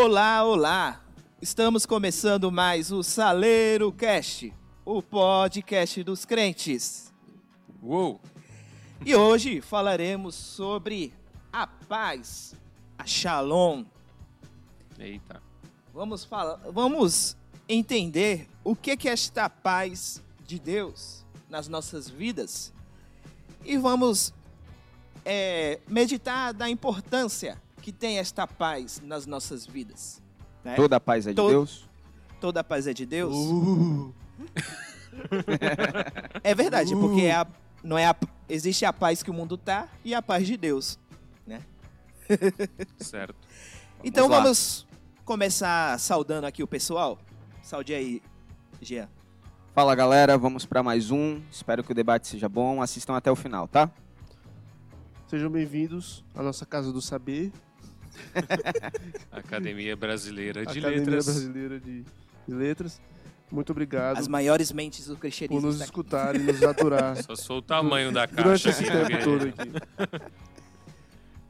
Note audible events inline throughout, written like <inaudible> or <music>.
Olá, olá! Estamos começando mais o Saleiro Cast, o podcast dos crentes. Uou! E hoje falaremos sobre a paz, a Shalom. Eita. Vamos falar, vamos entender o que que é esta paz de Deus nas nossas vidas e vamos é, meditar da importância que tem esta paz nas nossas vidas. né? Toda a paz é de Todo- Deus? Toda a paz é de Deus. é verdade, porque é a- não é a- existe a paz que o mundo tá e a paz de Deus. <laughs> Certo. então lá. vamos começar saudando aqui o pessoal. Saude aí, Jean. Fala galera, vamos para mais um. Espero que o debate seja bom. Assistam até o final, tá? Sejam bem-vindos à nossa Casa do Saber, <laughs> Academia Brasileira de Academia Letras. Brasileira de, de Letras. Muito obrigado As maiores mentes do por cristianismo. nos está aqui. escutar e nos aturar Só sou o tamanho da durante caixa esse aqui. tempo porque- todo aqui. <laughs>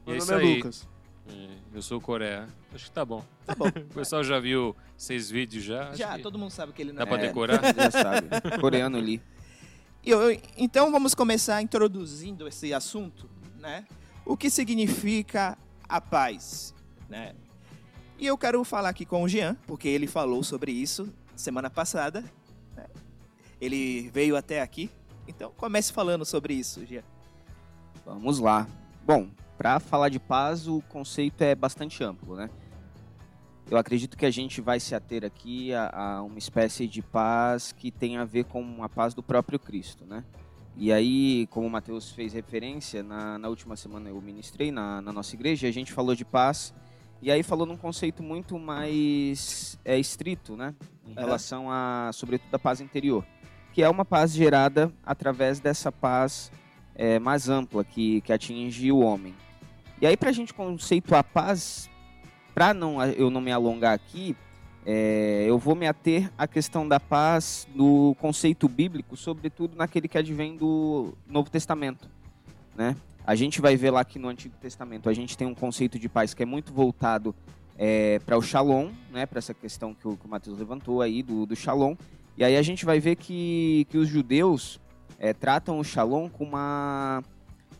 É Meu isso nome é aí. Lucas. É, Eu sou o Coreia. Acho que tá bom. Tá bom. <laughs> O pessoal já viu seis vídeos já? Já, todo mundo sabe que ele não Dá pra é. decorar? Já sabe. Coreano ali. Eu- então vamos começar introduzindo esse assunto, né? O que significa a paz, né? E eu quero falar aqui com o Jean, porque ele falou sobre isso semana passada. né? Ele veio até aqui. Então comece falando sobre isso, Jean. Vamos lá. Bom, para falar de paz, o conceito é bastante amplo, né? Eu acredito que a gente vai se ater aqui a, a uma espécie de paz que tem a ver com a paz do próprio Cristo, né? E aí, como o Mateus fez referência, na, na última semana eu ministrei na, na nossa igreja, a gente falou de paz, e aí falou num conceito muito mais é, estrito, né? Em Aham. relação a, sobretudo, a paz interior, que é uma paz gerada através dessa paz é, mais ampla que, que atinge o homem. E aí, para a gente conceituar paz, para não, eu não me alongar aqui, é, eu vou me ater à questão da paz do conceito bíblico, sobretudo naquele que advém do Novo Testamento. Né? A gente vai ver lá que no Antigo Testamento a gente tem um conceito de paz que é muito voltado para o shalom, né? para essa questão que o, que o Matheus levantou aí do, do shalom. E aí a gente vai ver que, que os judeus é, tratam o shalom com, uma,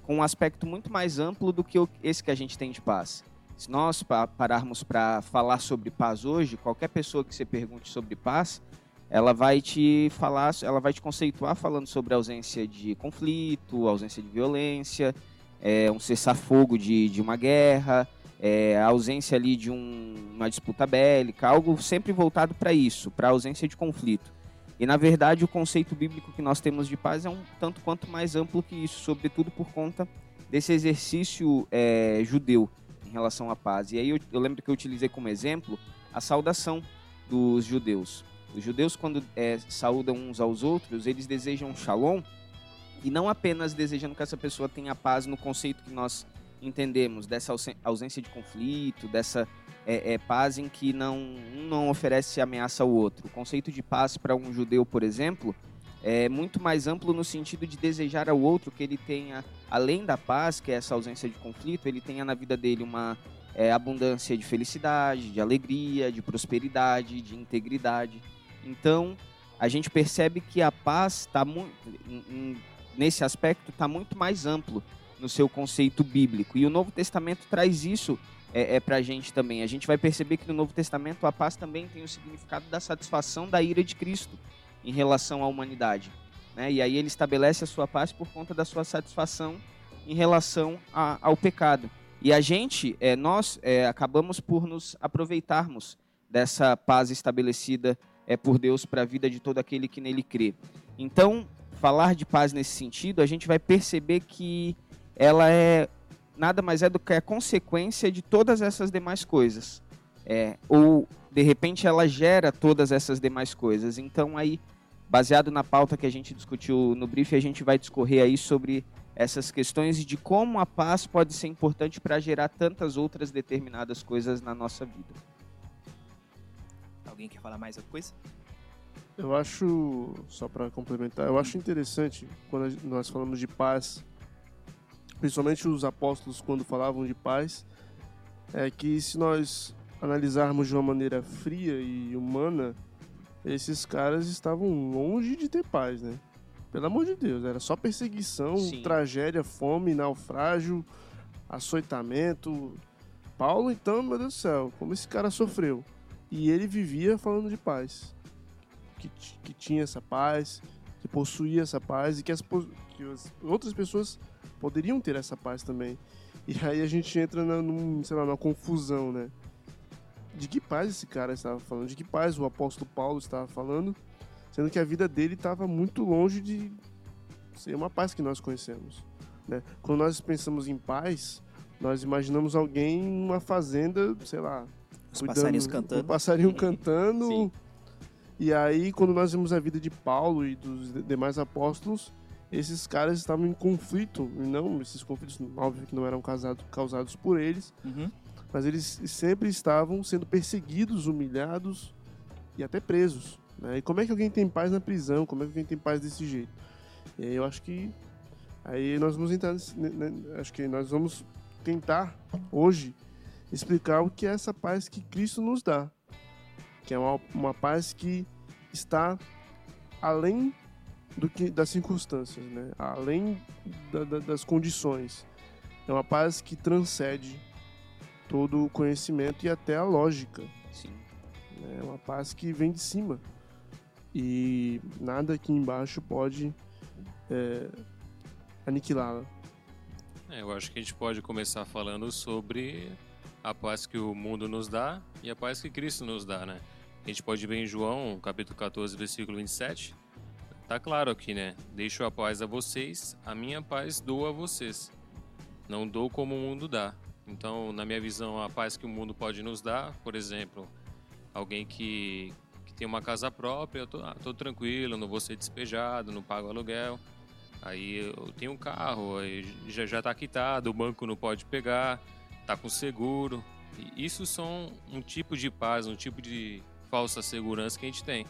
com um aspecto muito mais amplo do que esse que a gente tem de paz. Se nós pa- pararmos para falar sobre paz hoje, qualquer pessoa que você pergunte sobre paz, ela vai te falar, ela vai te conceituar falando sobre ausência de conflito, ausência de violência, é, um cessar-fogo de, de uma guerra, é, a ausência ali de um- uma disputa bélica, algo sempre voltado para isso, para a ausência de conflito. E na verdade o conceito bíblico que nós temos de paz é um tanto quanto mais amplo que isso, sobretudo por conta desse exercício é, judeu em relação à paz. E aí eu, eu lembro que eu utilizei como exemplo a saudação dos judeus. Os judeus, quando é, saúdam uns aos outros, eles desejam shalom, e não apenas desejando que essa pessoa tenha paz no conceito que nós entendemos, dessa ausência de conflito, dessa é, é, paz em que não, um não oferece ameaça ao outro. O conceito de paz para um judeu, por exemplo, é muito mais amplo no sentido de desejar ao outro que ele tenha, além da paz, que é essa ausência de conflito, ele tenha na vida dele uma é, abundância de felicidade, de alegria, de prosperidade, de integridade. Então, a gente percebe que a paz está muito, nesse aspecto, está muito mais amplo no seu conceito bíblico. E o Novo Testamento traz isso é, é para a gente também. A gente vai perceber que no Novo Testamento a paz também tem o significado da satisfação da ira de Cristo em relação à humanidade. Né? E aí ele estabelece a sua paz por conta da sua satisfação em relação a- ao pecado. E a gente, é, nós é, acabamos por nos aproveitarmos dessa paz estabelecida é, por Deus para a vida de todo aquele que nele crê. Então, falar de paz nesse sentido, a gente vai perceber que ela é nada mais é do que a consequência de todas essas demais coisas. É, ou, de repente, ela gera todas essas demais coisas. Então, aí, baseado na pauta que a gente discutiu no briefing, a gente vai discorrer aí sobre essas questões e de como a paz pode ser importante para gerar tantas outras determinadas coisas na nossa vida. Alguém quer falar mais alguma coisa? Eu acho, só para complementar, eu acho interessante quando nós falamos de paz, principalmente os apóstolos quando falavam de paz, é que se nós analisarmos de uma maneira fria e humana, esses caras estavam longe de ter paz, né? Pelo amor de Deus, era só perseguição, Sim. tragédia, fome, naufrágio, açoitamento. Paulo, então, meu Deus do céu, como esse cara sofreu. E ele vivia falando de paz. Que, que tinha essa paz, que possuía essa paz e que as, que as outras pessoas poderiam ter essa paz também. E aí a gente entra na, num, sei lá, numa confusão, né? De que paz esse cara estava falando? De que paz o apóstolo Paulo estava falando? Sendo que a vida dele estava muito longe de ser uma paz que nós conhecemos. Né? Quando nós pensamos em paz, nós imaginamos alguém em uma fazenda, sei lá, Os cuidando- passarinhos Um cantando. passarinho <laughs> cantando. Sim. E aí, quando nós vemos a vida de Paulo e dos de- demais apóstolos, esses caras estavam em conflito. Não, esses conflitos, óbvio que não eram causados, causados por eles, Uhum. Mas eles sempre estavam sendo perseguidos, humilhados e até presos. né? E como é que alguém tem paz na prisão? Como é que alguém tem paz desse jeito? E aí eu acho que aí nós vamos entrar né, acho que nós vamos tentar hoje explicar o que é essa paz que Cristo nos dá, que é uma, uma paz que está além do que das circunstâncias, né? Além da- da- das condições. É uma paz que transcende todo o conhecimento e até a lógica. Sim. É uma paz que vem de cima. E nada aqui embaixo pode é, aniquilá-la. É, eu acho que a gente pode começar falando sobre a paz que o mundo nos dá e a paz que Cristo nos dá, né? A gente pode ver em João, capítulo 14, versículo 27. Tá claro aqui, né? Deixo a paz a vocês, a minha paz dou a vocês. Não dou como o mundo dá. Então, na minha visão, a paz que o mundo pode nos dar, por exemplo, alguém que, que tem uma casa própria, eu tô, ah, tô tranquilo, não vou ser despejado, não pago aluguel. Aí eu tenho um carro, aí já já tá quitado, o banco não pode pegar, tá com seguro. E isso são um tipo de paz, um tipo de falsa segurança que a gente tem.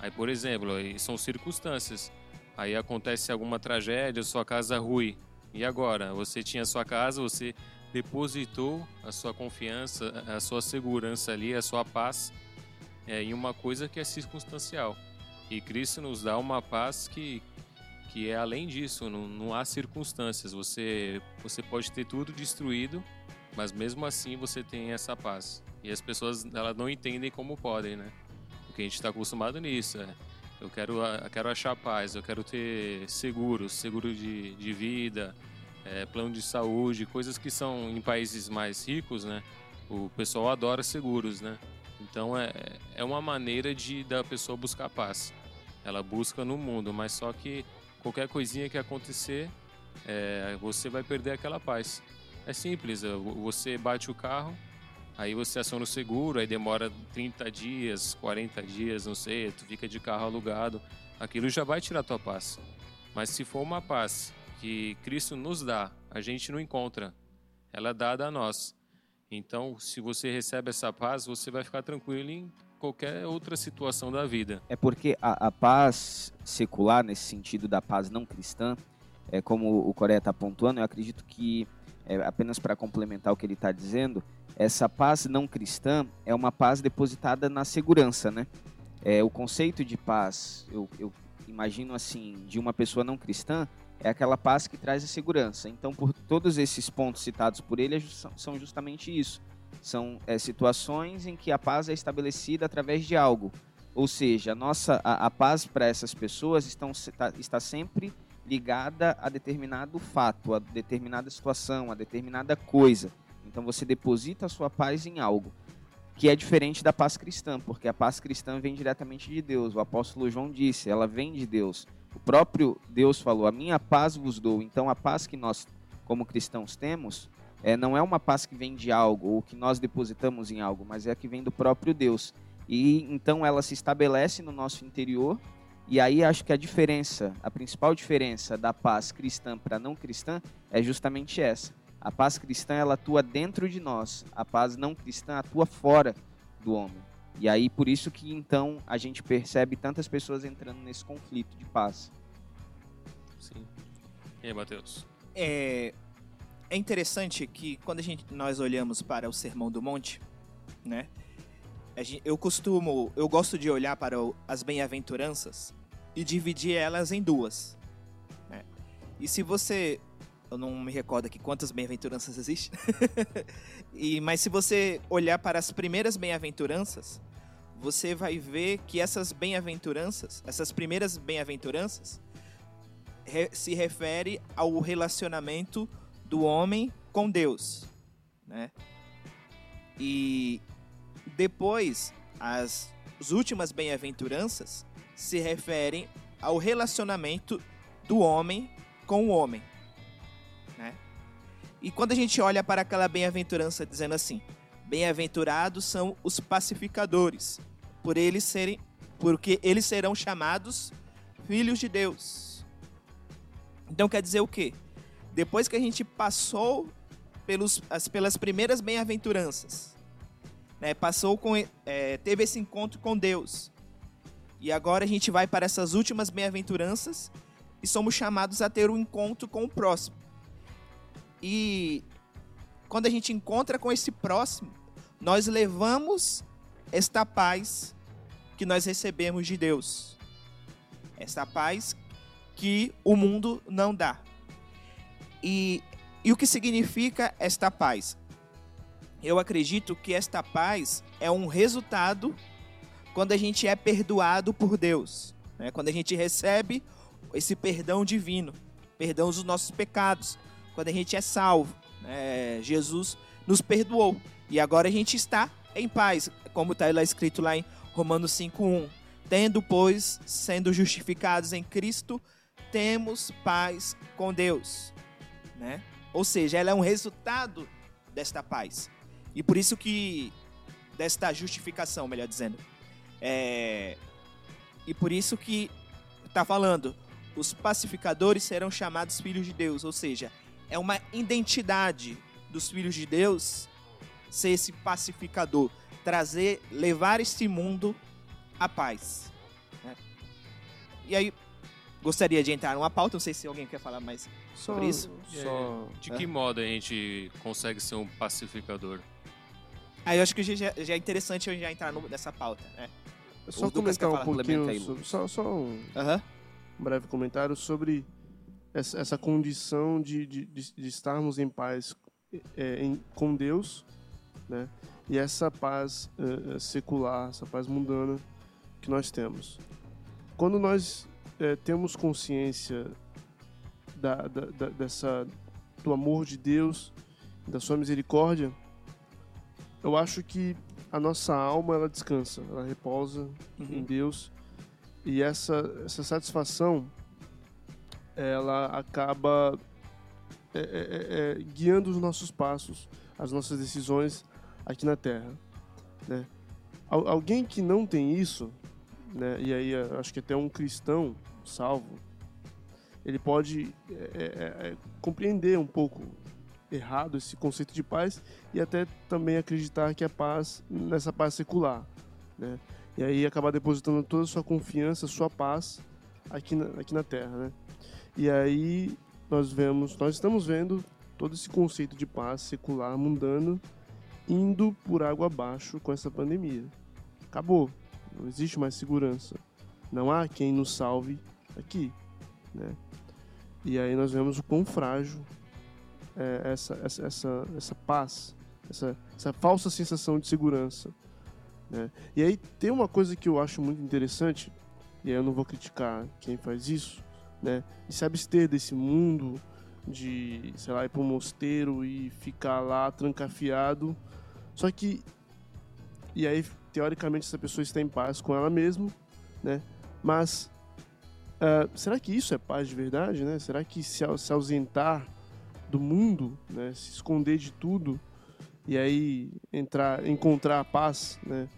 Aí, por exemplo, aí são circunstâncias. Aí acontece alguma tragédia, sua casa ruim. E agora? Você tinha sua casa, você depositou a sua confiança, a sua segurança ali, a sua paz é, em uma coisa que é circunstancial. E Cristo nos dá uma paz que, que é além disso, não, não há circunstâncias. Você, você pode ter tudo destruído, mas mesmo assim você tem essa paz. E as pessoas elas não entendem como podem, né? Porque a gente está acostumado nisso. é. Eu quero, eu quero achar paz, eu quero ter seguro, seguro de, de vida, é, plano de saúde, coisas que são em países mais ricos, né? O pessoal adora seguros, né? Então é, é uma maneira de da pessoa buscar paz. Ela busca no mundo, mas só que qualquer coisinha que acontecer, é, você vai perder aquela paz. É simples, é, vo- você bate o carro, aí você aciona o seguro, aí demora 30 dias, 40 dias, não sei, tu fica de carro alugado, aquilo já vai tirar tua paz. Mas se for uma paz que Cristo nos dá, a gente não encontra, ela é dada a nós. Então, se você recebe essa paz, você vai ficar tranquilo em qualquer outra situação da vida. É porque a, a paz secular, nesse sentido da paz não cristã, é como o Coreia está pontuando, eu acredito que, é, apenas para complementar o que ele está dizendo, essa paz não cristã é uma paz depositada na segurança, né? É, o conceito de paz, eu, eu imagino assim, de uma pessoa não cristã, é aquela paz que traz a segurança. Então, por todos esses pontos citados por ele, é são- justamente isso. São é, situações em que a paz é estabelecida através de algo. Ou seja, a nossa a, a paz para essas pessoas estão, se- tá- está sempre ligada a determinado fato, a determinada situação, a determinada coisa. Então você deposita a sua paz em algo, que é diferente da paz cristã, porque a paz cristã vem diretamente de Deus. O apóstolo João disse, ela vem de Deus. O próprio Deus falou: "A minha paz vos dou". Então a paz que nós como cristãos temos é, não é uma paz que vem de algo ou que nós depositamos em algo, mas é a que vem do próprio Deus. E então ela se estabelece no nosso interior. E aí acho que a diferença, a principal diferença da paz cristã para não cristã é justamente essa. A paz cristã ela atua dentro de nós, a paz não cristã atua fora do homem. E aí por isso que então a gente percebe tantas pessoas entrando nesse conflito de paz. Sim. E aí, Matheus? É, é interessante que quando a gente, nós olhamos para o Sermão do Monte, né? Eu costumo, eu gosto de olhar para o- as bem-aventuranças e dividir elas em duas. né? E se você, eu não me recordo aqui quantas bem-aventuranças existem, <laughs> e mas se você olhar para as primeiras bem-aventuranças, você vai ver que essas bem-aventuranças, essas primeiras bem-aventuranças, re- se refere ao relacionamento do homem com Deus, né? E depois as, as últimas bem-aventuranças se referem ao relacionamento do homem com o homem, né? E quando a gente olha para aquela bem-aventurança dizendo assim: Bem-aventurados são os pacificadores, por eles serem, porque eles serão chamados filhos de Deus. Então quer dizer o quê? Depois que a gente passou pelos, as, pelas primeiras bem-aventuranças, né, passou com, é, teve esse encontro com Deus, e agora a gente vai para essas últimas bem-aventuranças e somos chamados a ter um encontro com o próximo. E quando a gente encontra com esse próximo, nós levamos esta paz que nós recebemos de Deus. Esta paz que o mundo não dá. E, e o que significa esta paz? Eu acredito que esta paz é um resultado quando a gente é perdoado por Deus, né? quando a gente recebe esse perdão divino, perdão dos nossos pecados, quando a gente é salvo. né? Jesus nos perdoou e agora a gente está em paz, como está lá escrito lá em Romanos 5:1. Tendo, pois, sendo justificados em Cristo, temos paz com Deus, né? Ou seja, ela é um resultado desta paz. E por isso que desta justificação, melhor dizendo. É, e por isso que está falando, os pacificadores serão chamados filhos de Deus, ou seja, é uma identidade dos filhos de Deus ser esse pacificador, trazer, levar este mundo à paz. né? E aí, gostaria de entrar numa pauta, não sei se alguém quer falar mais Só, sobre isso. só... De que modo a gente consegue ser um pacificador? Aí eu acho que já, já é interessante eu já entrar no- nessa pauta, né? É só comentar um pouquinho, aí, sobre, só, só um Aham. breve comentário sobre essa, essa condição de, de, de- de estarmos em paz é, em- com Deus, né? E essa paz é, secular, essa paz mundana que nós temos. Quando nós é, temos consciência da, da- da- dessa, do amor de Deus, da sua misericórdia, eu acho que a nossa alma ela descansa, ela repousa em Uhum. Deus e essa, essa satisfação ela acaba é, é, é, guiando os nossos passos, as nossas decisões aqui na Terra. Né? Al- alguém que não tem isso, né, e aí é, acho que até um cristão salvo, ele pode é, é, compreender um pouco errado esse conceito de paz e até também acreditar que a paz nessa paz secular, né? E aí acabar depositando toda a sua confiança, sua paz aqui na, aqui na Terra, né? E aí nós vemos, nós estamos vendo todo esse conceito de paz secular, mundano, indo por água abaixo com essa pandemia. Acabou. Não existe mais segurança. Não há quem nos salve aqui, né? E aí nós vemos o quão frágil é essa, essa, essa, essa paz, essa, essa falsa sensação de segurança. Né? E aí tem uma coisa que eu acho muito interessante, e aí eu não vou criticar quem faz isso, né? de se abster desse mundo, de, sei lá, ir para um mosteiro e ficar lá trancafiado. Só que, e aí, teoricamente, essa pessoa está em paz com ela mesma, né? Mas, ah, será que isso é paz de verdade, né? Será que se, se ausentar do mundo, né? Se esconder de tudo e aí entrar, encontrar a paz, né?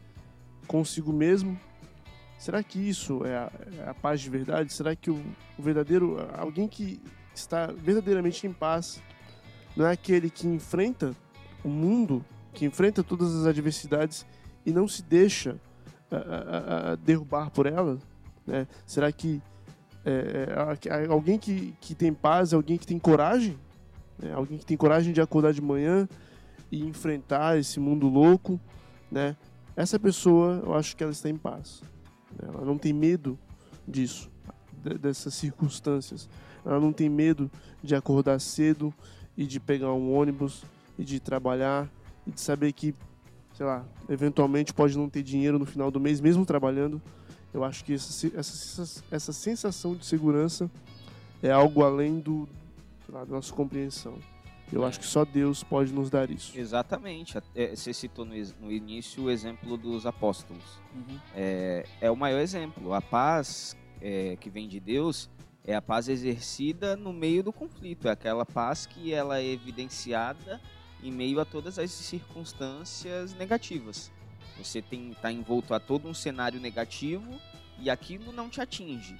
Consigo mesmo, Será que isso é a, é a paz de verdade? Será que o, o verdadeiro. Alguém que está verdadeiramente em paz não é aquele que enfrenta o mundo, que enfrenta todas as adversidades e não se deixa ah, ah, ah, derrubar por elas? Né? Será que é, a- alguém que, que tem paz é alguém que tem coragem? É, alguém que tem coragem de acordar de manhã e enfrentar esse mundo louco né? Essa pessoa, eu acho que ela está em paz. Ela não tem medo disso, dessas circunstâncias. Ela não tem medo de acordar cedo e de pegar um ônibus e de trabalhar e de saber que, sei lá, eventualmente pode não ter dinheiro no final do mês, mesmo trabalhando. Eu acho que essa, essa, essa sensação de segurança é algo além do, lá, da nossa compreensão. Eu é. acho que só Deus pode nos dar isso. Exatamente. É, você citou no, no início o exemplo dos apóstolos. Uhum. É, é, o maior exemplo. A paz é, que vem de Deus é a paz exercida no meio do conflito. É aquela paz que ela é evidenciada em meio a todas as circunstâncias negativas. Você está envolto a todo um cenário negativo e aquilo não te atinge.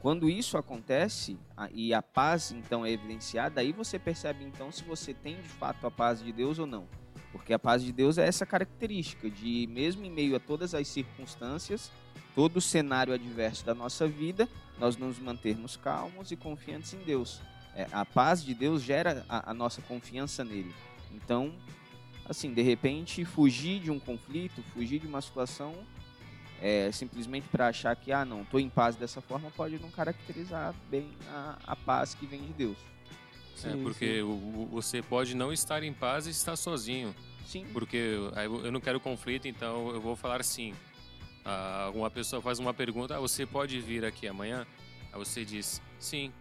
Quando isso acontece a, e a paz então é evidenciada, aí você percebe então se você tem de fato a paz de Deus ou não. Porque a paz de Deus é essa característica de, mesmo em meio a todas as circunstâncias, todo o cenário adverso da nossa vida, nós nos mantermos calmos e confiantes em Deus. É, a paz de Deus gera a, a nossa confiança nele. Então, assim, de repente, fugir de um conflito, fugir de uma situação é, simplesmente para achar que, ah, não, estou em paz dessa forma, pode não caracterizar bem a, a paz que vem de Deus. Sim, é, porque o, você pode não estar em paz e estar sozinho. Sim. Porque eu não quero conflito, então eu vou falar sim. Ah, uma pessoa faz uma pergunta, ah, você pode vir aqui amanhã? Aí você diz sim,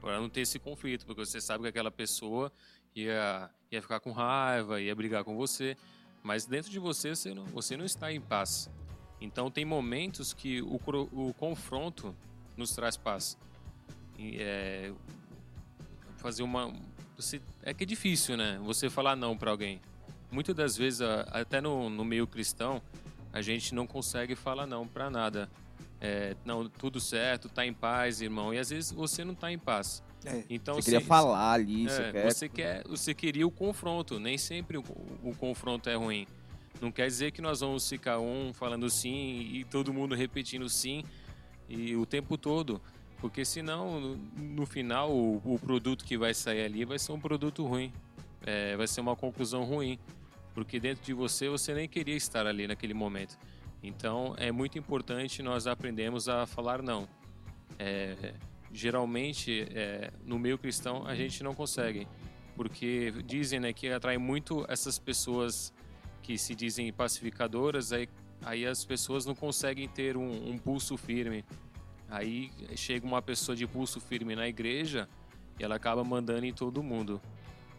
para não ter esse conflito, porque você sabe que aquela pessoa ia, ia ficar com raiva, ia brigar com você, mas dentro de você você não, você não está em paz. Então tem momentos que o, o confronto nos traz paz. É, fazer uma você é que é difícil, né? Você falar não para alguém. Muitas das vezes, até no, no meio cristão, a gente não consegue falar não para nada. É, não, tudo certo, tá em paz, irmão. E às vezes você não tá em paz. É, então você queria falar ali, é, você, quer... você quer, você queria o confronto. Nem sempre o, o confronto é ruim. Não quer dizer que nós vamos ficar um falando sim e todo mundo repetindo sim e o tempo todo. Porque senão, no, no final, o, o, produto que vai sair ali vai ser um produto ruim. É, vai ser uma conclusão ruim. Porque dentro de você, você nem queria estar ali naquele momento. Então, é muito importante nós aprendemos a falar não. É, geralmente, é, no meio cristão, a gente não consegue. Porque dizem né, que atrai muito essas pessoas que se dizem pacificadoras, aí, aí as pessoas não conseguem ter um, um pulso firme. Aí chega uma pessoa de pulso firme na igreja e ela acaba mandando em todo mundo.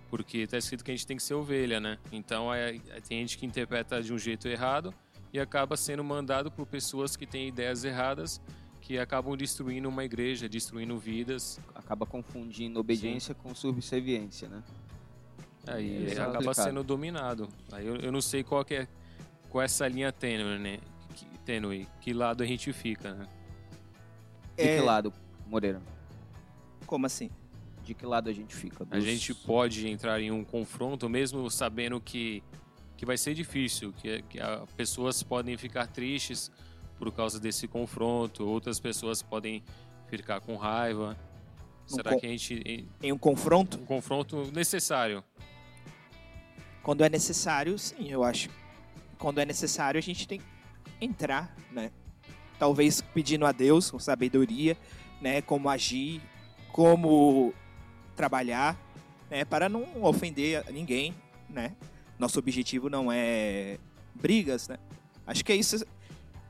Porque está escrito que a gente tem que ser ovelha, né? Então é, tem gente que interpreta de um jeito errado e acaba sendo mandado por pessoas que têm ideias erradas que acabam destruindo uma igreja, destruindo vidas. Acaba confundindo obediência Sim. com subserviência, né? Aí é, acaba sendo dominado. Aí eu, eu, não sei qual que é qual é essa linha tênue, né? Que, tênue, que lado a gente fica, né? De é... que lado, Moreira? Como assim? De que lado a gente fica? Dos... A gente pode entrar em um confronto mesmo sabendo que, que vai ser difícil, que, que a, pessoas podem ficar tristes por causa desse confronto, outras pessoas podem ficar com raiva. Será um que a gente. Em, em um confronto? Um confronto necessário. Quando é necessário, sim, eu acho. Quando é necessário, a gente tem que entrar, né? Talvez pedindo a Deus com sabedoria, né? Como agir, como trabalhar, né? Para não ofender ninguém, né? Nosso objetivo não é brigas, né? Acho que é isso.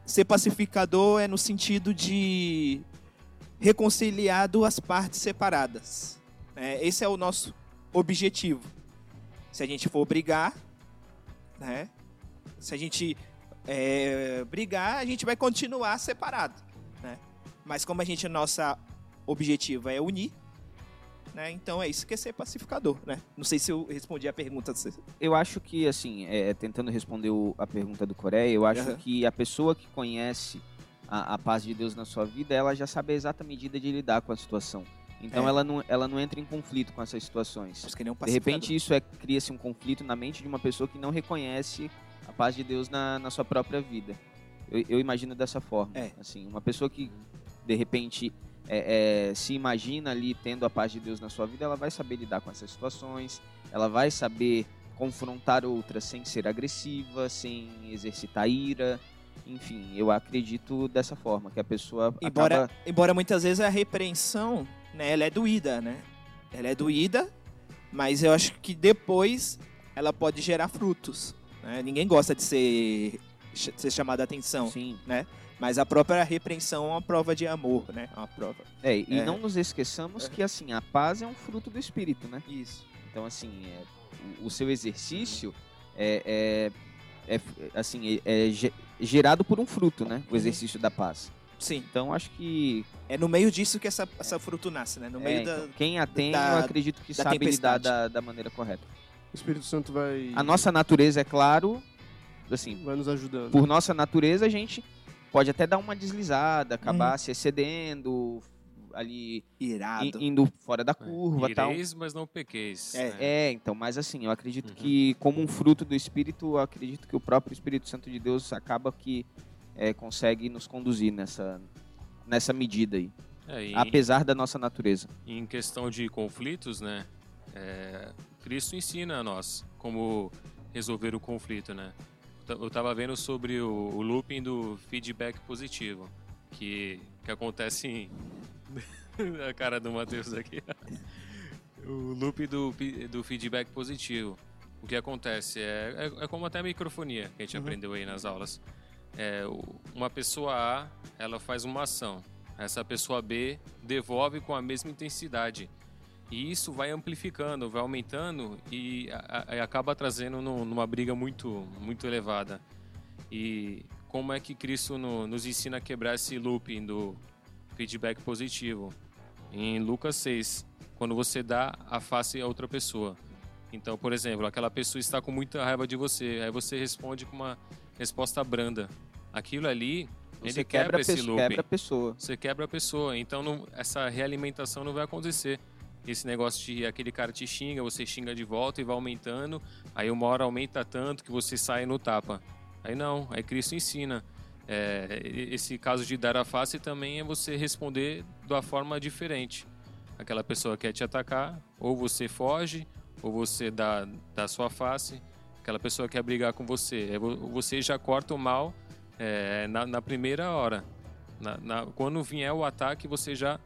Ser pacificador é no sentido de reconciliar duas partes separadas. Né? Esse é o nosso objetivo. Se a gente for brigar, né? Se a gente é, brigar, a gente vai continuar separado, né? Mas como a gente, nosso objetivo é unir, né? Então é isso que é ser pacificador, né? Não sei se eu respondi a pergunta. Eu acho que, assim, é, tentando responder o, a pergunta do Coreia, eu acho uhum. que a pessoa que conhece a, a paz de Deus na sua vida, ela já sabe a exata medida de lidar com a situação. Então é. ela, não, ela não entra em conflito com essas situações. Um de repente isso é cria-se um conflito na mente de uma pessoa que não reconhece a paz de Deus na, na sua própria vida. Eu, eu imagino dessa forma. É. Assim, uma pessoa que de repente é, é, se imagina ali tendo a paz de Deus na sua vida, ela vai saber lidar com essas situações, ela vai saber confrontar outra sem ser agressiva, sem exercitar ira. Enfim, eu acredito dessa forma, que a pessoa Embora, acaba... embora muitas vezes a repreensão, né, ela é doída, né? Ela é doída, mas eu acho que depois ela pode gerar frutos. né? Ninguém gosta de ser, ser chamado a atenção, Sim. Mas a própria repreensão é uma prova de amor, né? É uma prova. É, e É. não nos esqueçamos que, assim, a paz é um fruto do Espírito, né? Isso. Então, assim, é, o, o seu exercício é, é, é, assim, é, é ge- gerado por um fruto, né? O Uhum. exercício da paz. Sim. Então, acho que É no meio disso que essa, essa fruto nasce, né? No é, meio então, da. quem a tem, da- eu acredito que da sabe lidar da, da maneira correta. O Espírito Santo vai, A nossa natureza, é claro, assim, vai nos ajudando. por nossa natureza, a gente pode até dar uma deslizada, acabar Uhum. se excedendo, ali Irado. indo fora da curva tal. Ireis, mas não pequeis. É, né? É, então, mas assim, eu acredito Uhum. que como um fruto do Espírito, eu acredito que o próprio Espírito Santo de Deus acaba que é, consegue nos conduzir nessa, nessa medida aí, É, e- apesar da nossa natureza. em questão de conflitos, né? é, Cristo ensina a nós como resolver o conflito, né? Eu tava vendo sobre o, o looping do feedback positivo, que, que acontece em... <laughs> a cara do Matheus aqui. <laughs> o loop do, do feedback positivo. O que acontece é, é, é como até a microfonia que a gente Uhum. aprendeu aí nas aulas. É, uma pessoa A, ela faz uma ação. Essa pessoa B devolve com a mesma intensidade. E isso vai amplificando, vai aumentando e a- a- acaba trazendo num- numa briga muito, muito elevada. E como é que Cristo no- nos ensina a quebrar esse looping do feedback positivo? Em Lucas 6, quando você dá a face a outra pessoa. Então, por exemplo, aquela pessoa está com muita raiva de você, aí você responde com uma resposta branda. Aquilo ali, Você ele quebra, a esse pessoa, looping quebra a pessoa. você quebra a pessoa. Então não- essa realimentação não vai acontecer. Esse negócio de aquele cara te xinga, você xinga de volta e vai aumentando. Aí uma hora aumenta tanto que você sai no tapa. Aí não, aí Cristo ensina. É, esse caso de dar a face também é você responder de uma forma diferente. Aquela pessoa quer te atacar, ou você foge, ou você dá, dá a sua face. Aquela pessoa quer brigar com você. É vo- Você já corta o mal é, na, na primeira hora. Na- na- quando vier o ataque, você já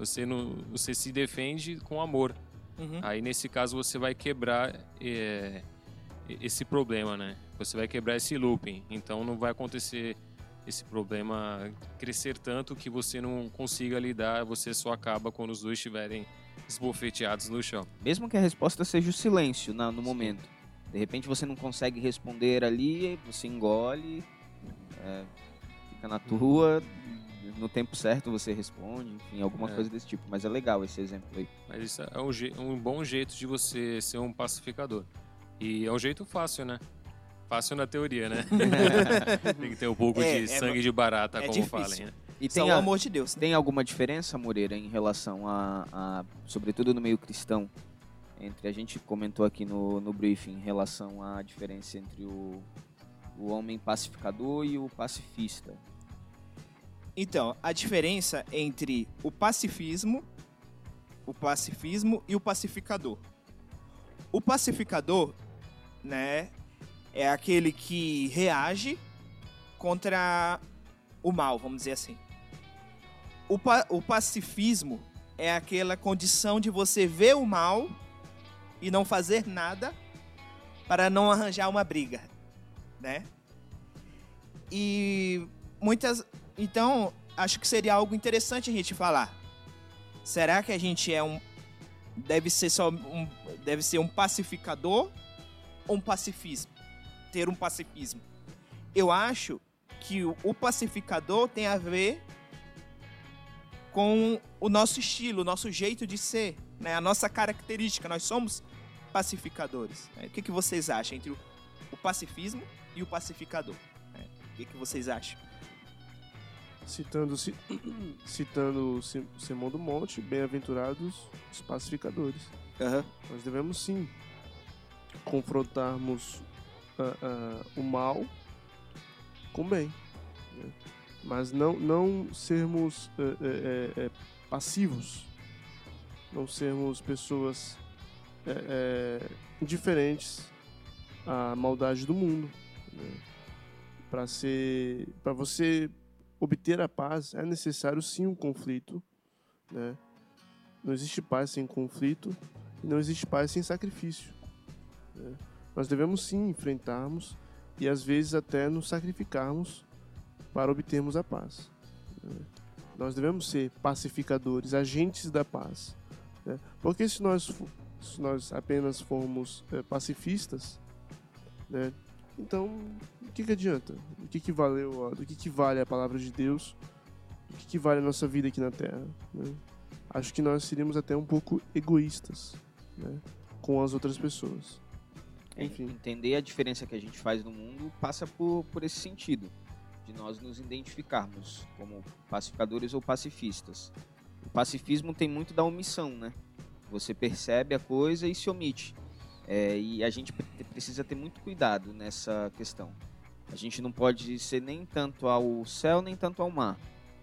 você não, você se defende com amor. Uhum. Aí nesse caso você vai quebrar é, esse problema, né? Você vai quebrar esse looping. Então não vai acontecer esse problema crescer tanto que você não consiga lidar. Você só acaba quando os dois estiverem esbofeteados no chão. Mesmo que a resposta seja o silêncio na- no momento. De repente você não consegue responder ali, você engole, é, fica na tua, no tempo certo você responde, enfim, alguma É. coisa desse tipo. Mas é legal esse exemplo aí. Mas isso é um, je- um bom jeito de você ser um pacificador. E é um jeito fácil, né? Fácil na teoria, né? <laughs> Tem que ter um pouco É, de é sangue de barata, é como difícil. falem. Né? E Só tem, o a- amor de Deus. tem alguma diferença, Moreira, em relação a, a- sobretudo no meio cristão, entre a gente comentou aqui no, no briefing, em relação à diferença entre o, o homem pacificador e o pacifista. Então, a diferença entre o pacifismo, o pacifismo e o pacificador. O pacificador, né, é aquele que reage contra o mal, vamos dizer assim. O, pa- o pacifismo é aquela condição de você ver o mal e não fazer nada para não arranjar uma briga, né? E muitas então, acho que seria algo interessante a gente falar. Será que a gente é um deve ser só um deve ser um pacificador ou um pacifismo? Ter um pacifismo. Eu acho que o pacificador tem a ver com o nosso estilo, o nosso jeito de ser, né? A nossa característica. Nós somos pacificadores. né? O que, que vocês acham entre o, o pacifismo e o pacificador? né? O que, que vocês acham? Citando, ci- <clears throat> citando o Sim- Sermão do Monte, bem-aventurados os pacificadores. Nós devemos sim confrontarmos ah, ah, o mal com o bem. né? Mas não, não sermos eh, passivos. Não sermos pessoas indiferentes à maldade do mundo. Né? Para ser, para você obter a paz é necessário sim um conflito, né? Não existe paz sem conflito e não existe paz sem sacrifício. Né? Nós devemos sim enfrentarmos e às vezes até nos sacrificarmos para obtermos a paz. Né? Nós devemos ser pacificadores, agentes da paz. Né? Porque se nós, se nós apenas formos é, pacifistas, né? Então o que, que adianta? O que, que valeu? O que, que vale a palavra de Deus? O que, que vale a nossa vida aqui na Terra? Né? Acho que nós seríamos até um pouco egoístas né? com as outras pessoas. Enfim. Entender a diferença que a gente faz no mundo passa por, por esse sentido de nós nos identificarmos como pacificadores ou pacifistas. O pacifismo tem muito da omissão, né? Você percebe a coisa e se omite. É, e a gente precisa ter muito cuidado nessa questão. A gente não pode ser nem tanto ao céu, nem tanto ao mar.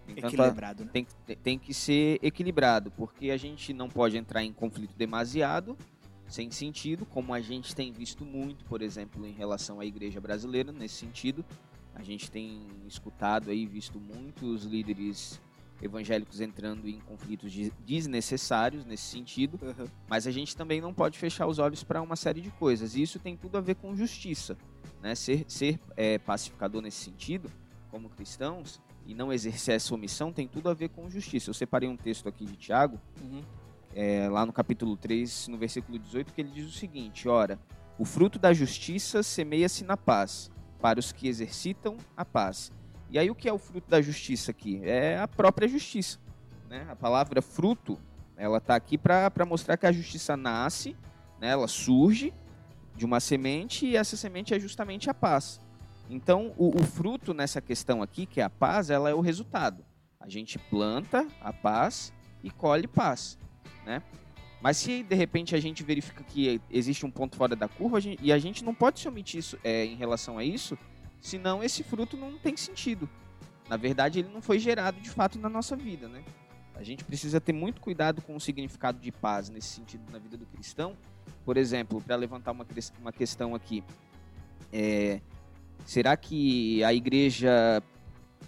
equilibrado, a, né? Tem, tem que ser equilibrado, porque a gente não pode entrar em conflito demasiado, sem sentido, como a gente tem visto muito, por exemplo, em relação à igreja brasileira, nesse sentido, a gente tem escutado aí, visto muitos líderes evangélicos entrando em conflitos desnecessários nesse sentido, uhum. mas a gente também não pode fechar os olhos para uma série de coisas. E isso tem tudo a ver com justiça. Né? Ser, ser é, pacificador nesse sentido, como cristãos, e não exercer essa omissão, tem tudo a ver com justiça. Eu separei um texto aqui de Tiago, uhum. é, lá no capítulo 3, no versículo 18, que ele diz o seguinte: Ora, o fruto da justiça semeia-se na paz para os que exercitam a paz. E aí o que é o fruto da justiça aqui? É a própria justiça. Né? A palavra fruto, ela está aqui para mostrar que a justiça nasce, né? ela surge de uma semente e essa semente é justamente a paz. Então, o, o, fruto nessa questão aqui, que é a paz, ela é o resultado. A gente planta a paz e colhe paz, né? Mas se de repente a gente verifica que existe um ponto fora da curva a gente, e a gente não pode se omitir isso, é, em relação a isso, senão esse fruto não tem sentido. Na verdade, ele não foi gerado de fato na nossa vida, né? A gente precisa ter muito cuidado com o significado de paz nesse sentido na vida do cristão. Por exemplo, para levantar uma, uma questão aqui, é, será que a igreja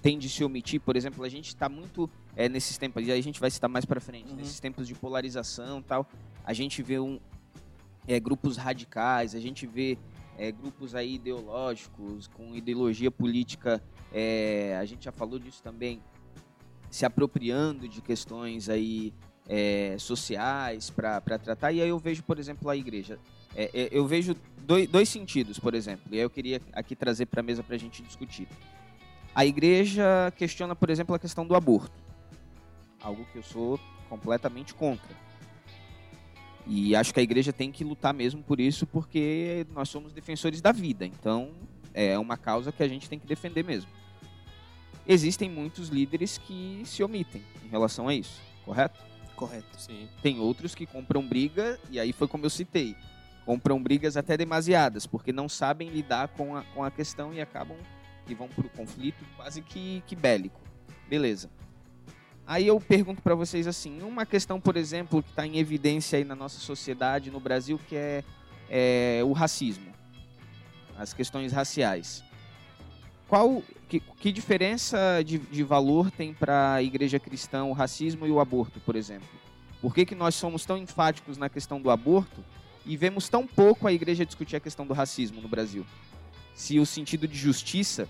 tem de se omitir? Por exemplo, a gente está muito é, nesses tempos, e aí a gente vai citar mais para frente, uhum. nesses tempos de polarização tal, a gente vê um, é, grupos radicais, a gente vê é, grupos aí ideológicos, com ideologia política, é, a gente já falou disso também, se apropriando de questões aí é, sociais para tratar. E aí eu vejo, por exemplo, a igreja. É, é, eu vejo dois, dois sentidos, por exemplo, e aí eu queria aqui trazer para a mesa para a gente discutir. A igreja questiona, por exemplo, a questão do aborto algo que eu sou completamente contra. E acho que a igreja tem que lutar mesmo por isso, porque nós somos defensores da vida. Então, é uma causa que a gente tem que defender mesmo. Existem muitos líderes que se omitem em relação a isso, correto? Correto, sim. Tem outros que compram briga, e aí foi como eu citei. Compram brigas até demasiadas, porque não sabem lidar com a, com a questão e acabam que vão para o conflito quase que, que bélico. Beleza. Aí eu pergunto para vocês assim, uma questão, por exemplo, que está em evidência aí na nossa sociedade, no Brasil, que é, é o racismo, as questões raciais. Qual, que, que diferença de, de valor tem para a igreja cristã o racismo e o aborto, por exemplo? Por que, que nós somos tão enfáticos na questão do aborto e vemos tão pouco a igreja discutir a questão do racismo no Brasil? Se o sentido de justiça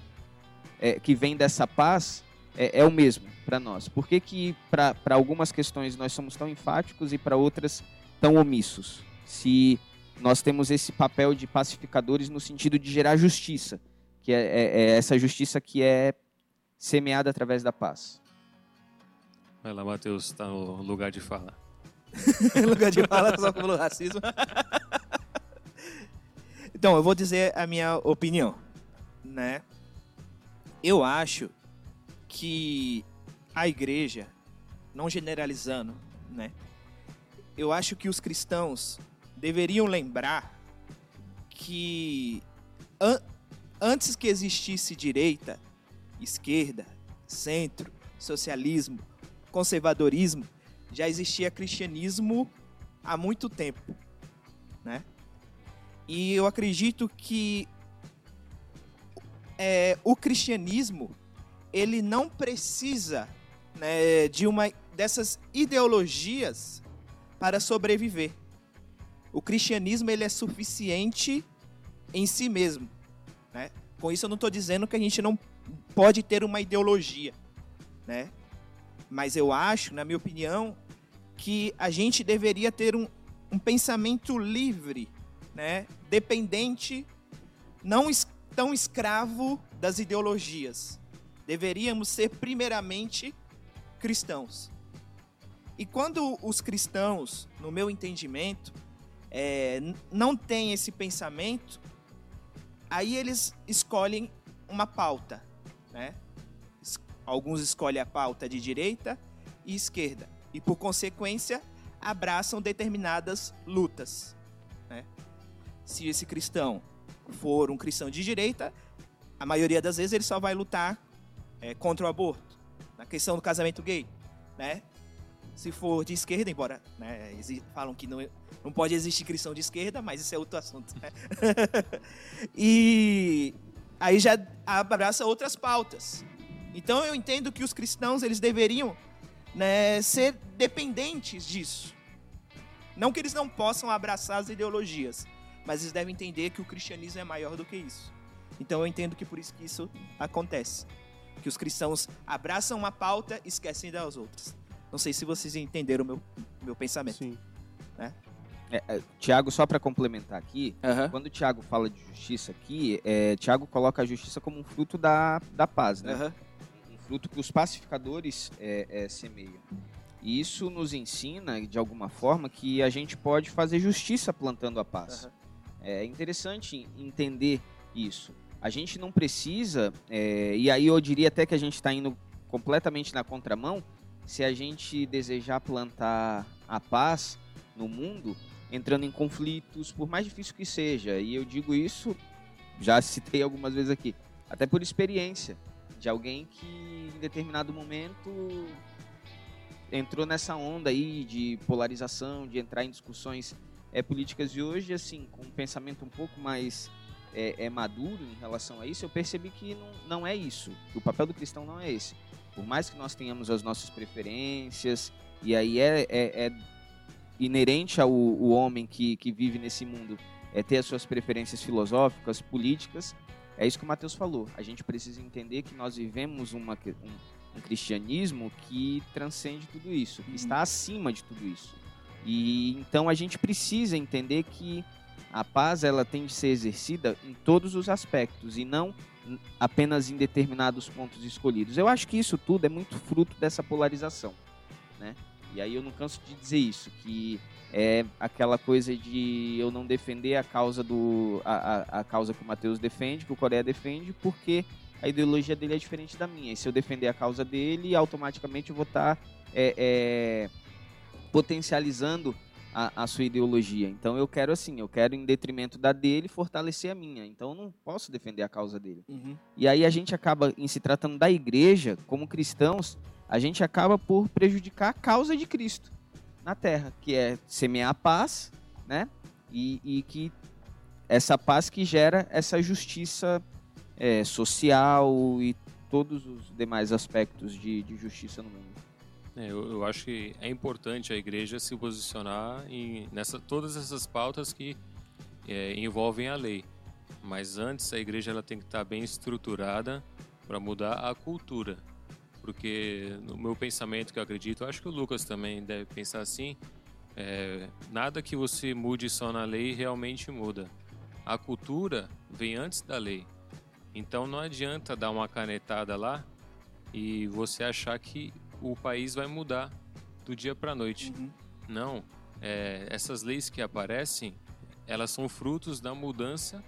é, que vem dessa paz é, é o mesmo para nós? Por que, que para algumas questões nós somos tão enfáticos e para outras tão omissos? Se nós temos esse papel de pacificadores no sentido de gerar justiça, que é, é, é essa justiça que é semeada através da paz. Vai lá, Matheus, está no lugar de fala. <laughs> lugar de fala só pelo racismo. então, eu vou dizer a minha opinião, né? Eu acho que a igreja, não generalizando, né? Eu acho que os cristãos deveriam lembrar que an antes que existisse direita, esquerda, centro, socialismo, conservadorismo, já existia cristianismo há muito tempo, né? E eu acredito que é, o cristianismo ele não precisa né, de uma dessas ideologias para sobreviver. O cristianismo ele é suficiente em si mesmo. Né? Com isso eu não estou dizendo que a gente não pode ter uma ideologia, né? Mas eu acho, na minha opinião, que a gente deveria ter um, um pensamento livre, né? Dependente, não es tão escravo das ideologias. Deveríamos ser primeiramente cristãos. E quando os cristãos, no meu entendimento, é, não têm esse pensamento, aí eles escolhem uma pauta, né? Alguns escolhem a pauta de direita e esquerda e, por consequência, abraçam determinadas lutas. Né? Se esse cristão for um cristão de direita, a maioria das vezes ele só vai lutar é, contra o aborto, na questão do casamento gay, né? Se for de esquerda, embora né, falam que não, não pode existir cristão de esquerda, mas isso é outro assunto. Né? <laughs> e aí já abraça outras pautas. Então eu entendo que os cristãos eles deveriam né, ser dependentes disso. Não que eles não possam abraçar as ideologias, mas eles devem entender que o cristianismo é maior do que isso. Então eu entendo que por isso que isso acontece. Que os cristãos abraçam uma pauta e esquecem das outras. Não sei se vocês entenderam o meu, meu pensamento. Sim. Né? É, é, Tiago, só para complementar aqui, Uhum. quando o Tiago fala de justiça aqui, é, Tiago coloca a justiça como um fruto da, da paz, né? Uhum. Um fruto que os pacificadores é, é, semeiam. E isso nos ensina, de alguma forma, que a gente pode fazer justiça plantando a paz. Uhum. É interessante entender isso. A gente não precisa, é, e aí eu diria até que a gente está indo completamente na contramão, se a gente desejar plantar a paz no mundo, entrando em conflitos, por mais difícil que seja. E eu digo isso, já <laughs> citei algumas vezes aqui, até por experiência de alguém que em determinado momento entrou nessa onda aí de polarização, de entrar em discussões é, políticas e hoje, assim, com um pensamento um pouco mais é, é, maduro em relação a isso, eu percebi que não, não é isso. Que o papel do cristão não é esse. Por mais que nós tenhamos as nossas preferências, e aí é, é, é inerente ao o homem que, que vive nesse mundo é ter as suas preferências filosóficas, políticas. É isso que o Mateus falou. A gente precisa entender que nós vivemos uma, um, um cristianismo que transcende tudo isso, que Uhum. está acima de tudo isso. E então a gente precisa entender que a paz ela tem de ser exercida em todos os aspectos e não apenas em determinados pontos escolhidos. Eu acho que isso tudo é muito fruto dessa polarização, né? E aí eu não canso de dizer isso, que é aquela coisa de eu não defender a causa do a, a, a causa que o Matheus defende, que o Coreia defende, porque a ideologia dele é diferente da minha. E se eu defender a causa dele, automaticamente eu vou estar é, é, potencializando a, a sua ideologia. Então eu quero assim, eu quero em detrimento da dele fortalecer a minha. Então eu não posso defender a causa dele. Uhum. E aí a gente acaba, em se tratando da igreja, como cristãos, a gente acaba por prejudicar a causa de Cristo na Terra, que é semear a paz, né? E, e que essa paz que gera essa justiça é, social e todos os demais aspectos de, de justiça no mundo. É, eu, eu acho que é importante a igreja se posicionar em nessa, todas essas pautas que é, envolvem a lei. Mas antes a igreja ela tem que estar bem estruturada para mudar a cultura. Porque no meu pensamento que eu acredito, eu acho que o Lucas também deve pensar assim, é, nada que você mude só na lei realmente muda. A cultura vem antes da lei. Então não adianta dar uma canetada lá e você achar que o país vai mudar do dia para a noite. Uhum. Não. É, essas leis que aparecem, elas são frutos da mudança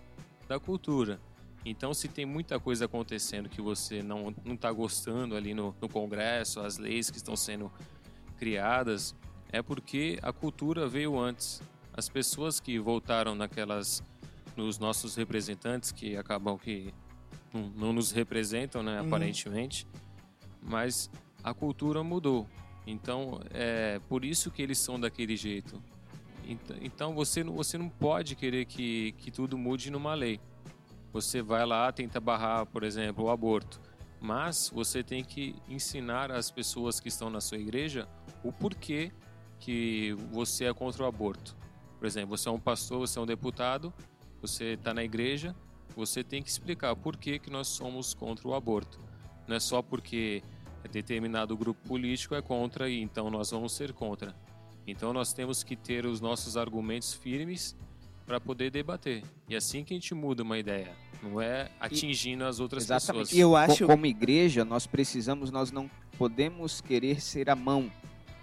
da cultura. Então, se tem muita coisa acontecendo que você não não está gostando ali no, no Congresso, as leis que estão sendo criadas, é porque a cultura veio antes. As pessoas que voltaram naquelas nos nossos representantes que acabam que não, não nos representam, né, Uhum. aparentemente, mas a cultura mudou. Então, é por isso que eles são daquele jeito. Ent- Então você não, você não pode querer que, que tudo mude numa lei. Você vai lá, tenta barrar, por exemplo, o aborto. Mas você tem que ensinar as pessoas que estão na sua igreja o porquê que você é contra o aborto. Por exemplo, você é um pastor, você é um deputado, você está na igreja, você tem que explicar por que, que nós somos contra o aborto. Não é só porque determinado grupo político é contra e então nós vamos ser contra. Então nós temos que ter os nossos argumentos firmes para poder debater. E é assim que a gente muda uma ideia. Não é atingindo as outras Exatamente. pessoas. E eu acho Como igreja, nós precisamos, nós não podemos querer ser a mão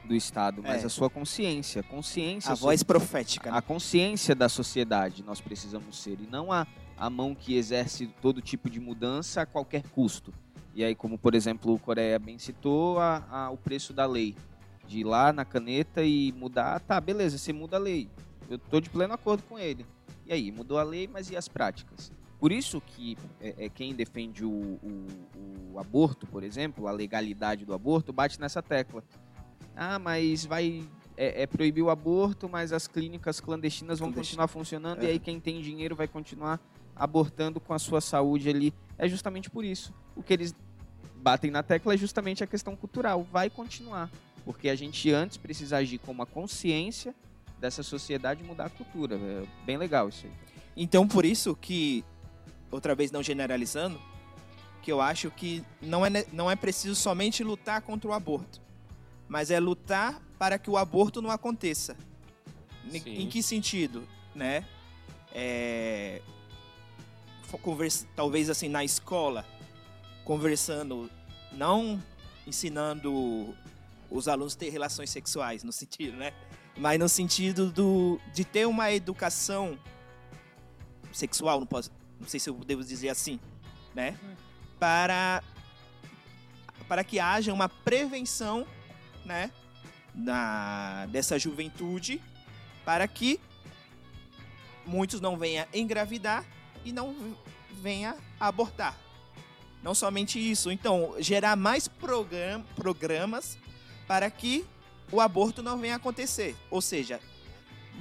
do Estado, mas É. a sua consciência. Consciência a voz profética. a Né? consciência da sociedade nós precisamos ser e não a, a mão que exerce todo tipo de mudança a qualquer custo. E aí, como por exemplo o Coreia bem citou, a, a- o preço da lei. De ir lá na caneta e mudar, tá, beleza, você muda a lei. Eu tô de pleno acordo com ele. E aí, mudou a lei, mas e as práticas? Por isso que é, é, quem defende o, o- o aborto, por exemplo, a legalidade do aborto, bate nessa tecla. Ah, mas vai é, é proibir o aborto, mas as clínicas clandestinas vão Clandestino. continuar funcionando e É. aí quem tem dinheiro vai continuar abortando com a sua saúde ali. É justamente por isso. O que eles batem na tecla é justamente a questão cultural. Vai continuar. Porque a gente antes precisa agir com uma consciência dessa sociedade e mudar a cultura. É bem legal isso aí. Então, por isso que, outra vez não generalizando, que eu acho que não é, não é preciso somente lutar contra o aborto, mas é lutar para que o aborto não aconteça. Sim. Em que sentido, né? É, conversa, talvez assim na escola, conversando, não ensinando os alunos a ter relações sexuais, no sentido, né? Mas no sentido do, de ter uma educação sexual, não posso, não sei se eu devo dizer assim, né? Para para que haja uma prevenção, né, na dessa juventude, para que muitos não venham engravidar e não venha a abortar. Não somente isso, então gerar mais program, programas para que o aborto não venha a acontecer. Ou seja,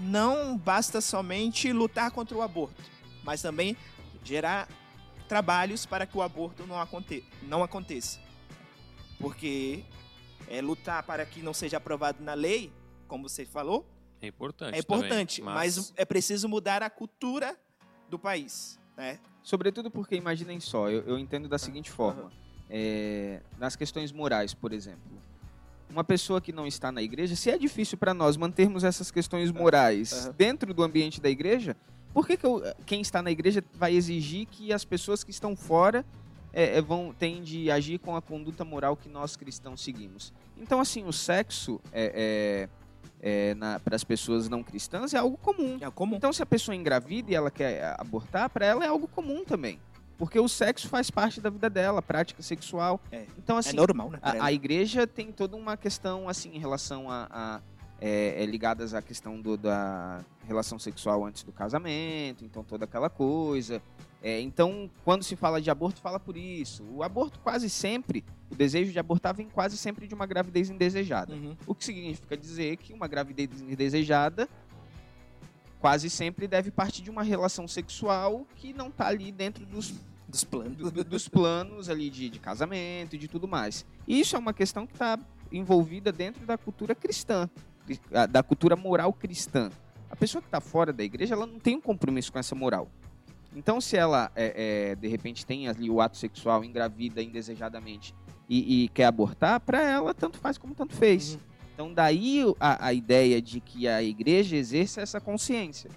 não basta somente lutar contra o aborto, mas também gerar trabalhos para que o aborto não, aconte não aconteça. Porque é, lutar para que não seja aprovado na lei, como você falou, É importante. é importante, também, mas... é preciso mudar a cultura do país, né? Sobretudo porque, imaginem só, eu, eu entendo da seguinte forma. É, nas questões morais, por exemplo. Uma pessoa que não está na igreja, se é difícil para nós mantermos essas questões morais Aham. dentro do ambiente da igreja, por que, que eu- quem está na igreja vai exigir que as pessoas que estão fora é, é, vão têm de agir com a conduta moral que nós cristãos seguimos? Então, assim, o sexo é, para as pessoas não cristãs é algo comum. É comum. Então, se a pessoa engravida e ela quer abortar, para ela é algo comum também. Porque o sexo faz parte da vida dela, a prática sexual. É. Então, assim, é normal, né? a, a igreja tem toda uma questão, assim, em relação a... a- é, é, ligadas à questão do- da relação sexual antes do casamento, então toda aquela coisa. É, então, quando se fala de aborto, fala por isso. O aborto quase sempre, o desejo de abortar vem quase sempre de uma gravidez indesejada. Uhum. O que significa dizer que uma gravidez indesejada quase sempre deve partir de uma relação sexual que não está ali dentro dos, Dos planos. do- do- dos planos ali de, de casamento e de tudo mais. E isso é uma questão que está envolvida dentro da cultura cristã, da cultura moral cristã. A pessoa que está fora da igreja, ela não tem um compromisso com essa moral. Então, se ela, é, é, de repente, tem ali o ato sexual, engravida indesejadamente e, e quer abortar, para ela, tanto faz como tanto fez. Uhum. Então, daí a, a ideia de que a igreja exerça essa consciência,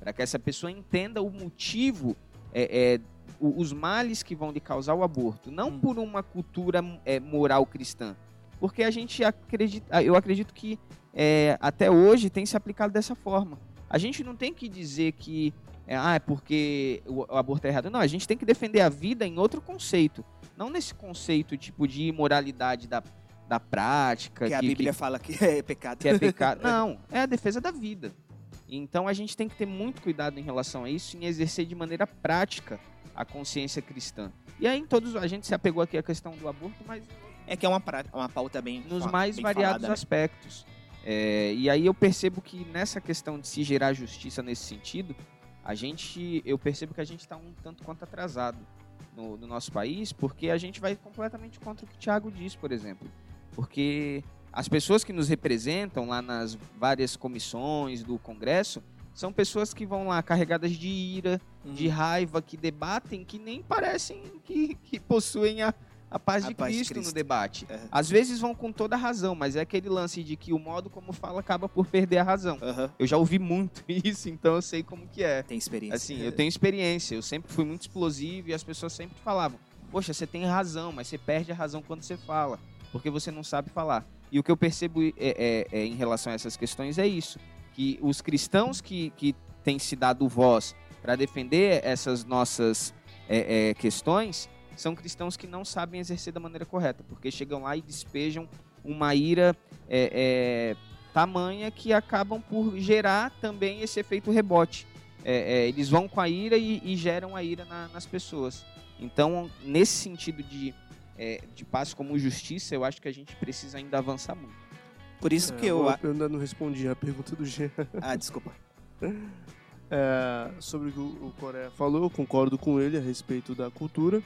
para que essa pessoa entenda o motivo, é, é, os males que vão lhe causar o aborto, não Hum. por uma cultura é, moral cristã, porque a gente acredita, eu acredito que é, até hoje tem se aplicado dessa forma. A gente não tem que dizer que é, ah, é porque o, o aborto é errado. Não, a gente tem que defender a vida em outro conceito, não nesse conceito tipo de imoralidade da, da prática, Que a que- Bíblia fala que <laughs> é pecado. que é pecado. <laughs> Não, é a defesa da vida. Então a gente tem que ter muito cuidado em relação a isso, em exercer de maneira prática a consciência cristã. E aí em todos a gente se apegou aqui à questão do aborto, mas É que é uma, pra- uma pauta bem nos mais bem variados falada, né? aspectos. É, e aí eu percebo que nessa questão de se gerar justiça nesse sentido, a gente, eu percebo que a gente está um tanto quanto atrasado no, no, nosso país, porque a gente vai completamente contra o que o Thiago diz, por exemplo. Porque as pessoas que nos representam lá nas várias comissões do Congresso são pessoas que vão lá carregadas de ira, uhum. de raiva, que debatem, que nem parecem que, que possuem a, a paz, a de, paz Cristo Cristo no debate. É. Às vezes vão com toda a razão, mas é aquele lance de que o modo como fala acaba por perder a razão. Uhum. Eu já ouvi muito <laughs> isso, então eu sei como que é. Tem experiência. Assim, eu tenho experiência. Eu sempre fui muito explosivo e as pessoas sempre falavam: Poxa, você tem razão, mas você perde a razão quando você fala, porque você não sabe falar. E o que eu percebo é, é, é, em relação a essas questões é isso: que os cristãos que, que têm se dado voz para defender essas nossas é, é, questões são cristãos que não sabem exercer da maneira correta, porque chegam lá e despejam uma ira é, é, tamanha que acabam por gerar também esse efeito rebote. É, é eles vão com a ira e, e geram a ira na, nas pessoas. Então, nesse sentido de, é, de paz como justiça, eu acho que a gente precisa ainda avançar muito. Por isso que eu. Eu ainda não respondi a pergunta do Jean. Ah, desculpa. <laughs> É, sobre o que o Coreia falou, eu concordo com ele a respeito da cultura.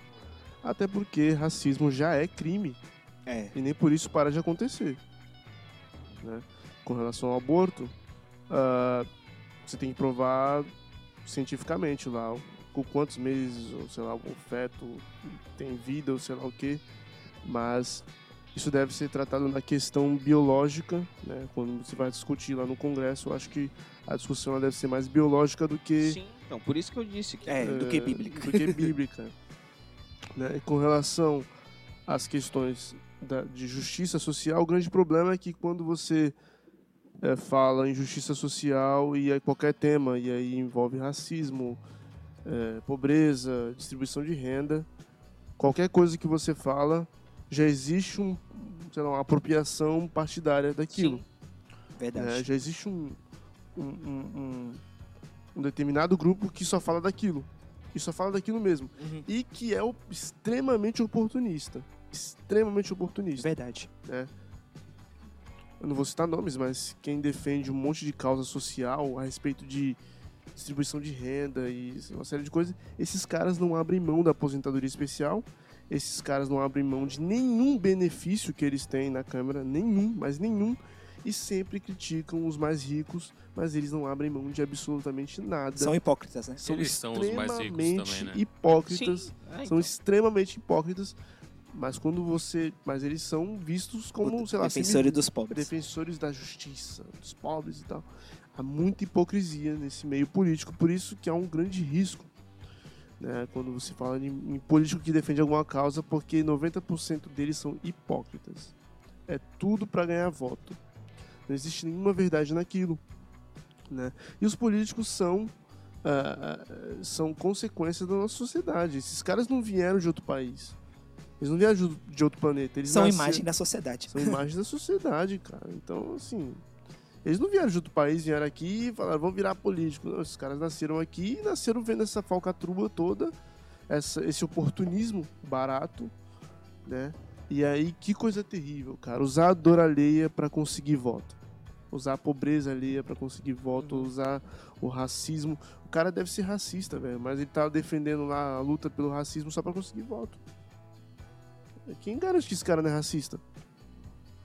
Até porque racismo já é crime. É. E nem por isso para de acontecer. Né? Com relação ao aborto, uh, você tem que provar cientificamente lá com quantos meses, ou sei lá, o feto tem vida, ou sei lá o que. Mas isso deve ser tratado na questão biológica, né? Quando você vai discutir lá no Congresso, eu acho que a discussão deve ser mais biológica do que... Sim, então, por isso que eu disse que... É, do que é, bíblica. Do que bíblica. <laughs> Né? E com relação às questões da, de justiça social, o grande problema é que quando você é, fala em justiça social e aí qualquer tema, e aí envolve racismo, é, pobreza, distribuição de renda, qualquer coisa que você fala, já existe um, sei lá, uma apropriação partidária daquilo. Sim. Verdade. É, já existe um, um, um, um determinado grupo que só fala daquilo e só fala daquilo mesmo. Uhum. E que é extremamente oportunista. Extremamente oportunista. Verdade. Né? Eu não vou citar nomes, mas quem defende um monte de causa social a respeito de distribuição de renda e uma série de coisas, esses caras não abrem mão da aposentadoria especial, esses caras não abrem mão de nenhum benefício que eles têm na Câmara, nenhum, mas nenhum, e sempre criticam os mais ricos, mas eles não abrem mão de absolutamente nada. São hipócritas, né? São eles são os mais ricos também, né? hipócritas. É, então. São extremamente hipócritas. Mas quando você. Mas eles são vistos como, o sei lá, defensores dos pobres. Defensores da justiça, dos pobres e tal. Há muita hipocrisia nesse meio político, por isso que há um grande risco. Né, quando você fala em, em político que defende alguma causa, porque 90% deles são hipócritas. É tudo para ganhar voto. Não existe nenhuma verdade naquilo. Né? E os políticos são, uh, são consequências da nossa sociedade. Esses caras não vieram de outro país. Eles não vieram de outro planeta. Eles são nasceram... imagem da sociedade. São imagem da sociedade, cara. Então, assim. Eles não vieram de outro país, vieram aqui e falaram, vamos virar político. Não, esses caras nasceram aqui e nasceram vendo essa falcatrua toda, essa, esse oportunismo barato, né? E aí, que coisa terrível, cara. Usar a dor alheia para conseguir voto usar a pobreza ali para conseguir voto, uhum. usar o racismo. O cara deve ser racista, velho, mas ele tá defendendo lá a luta pelo racismo só para conseguir voto. Quem garante que esse cara não é racista?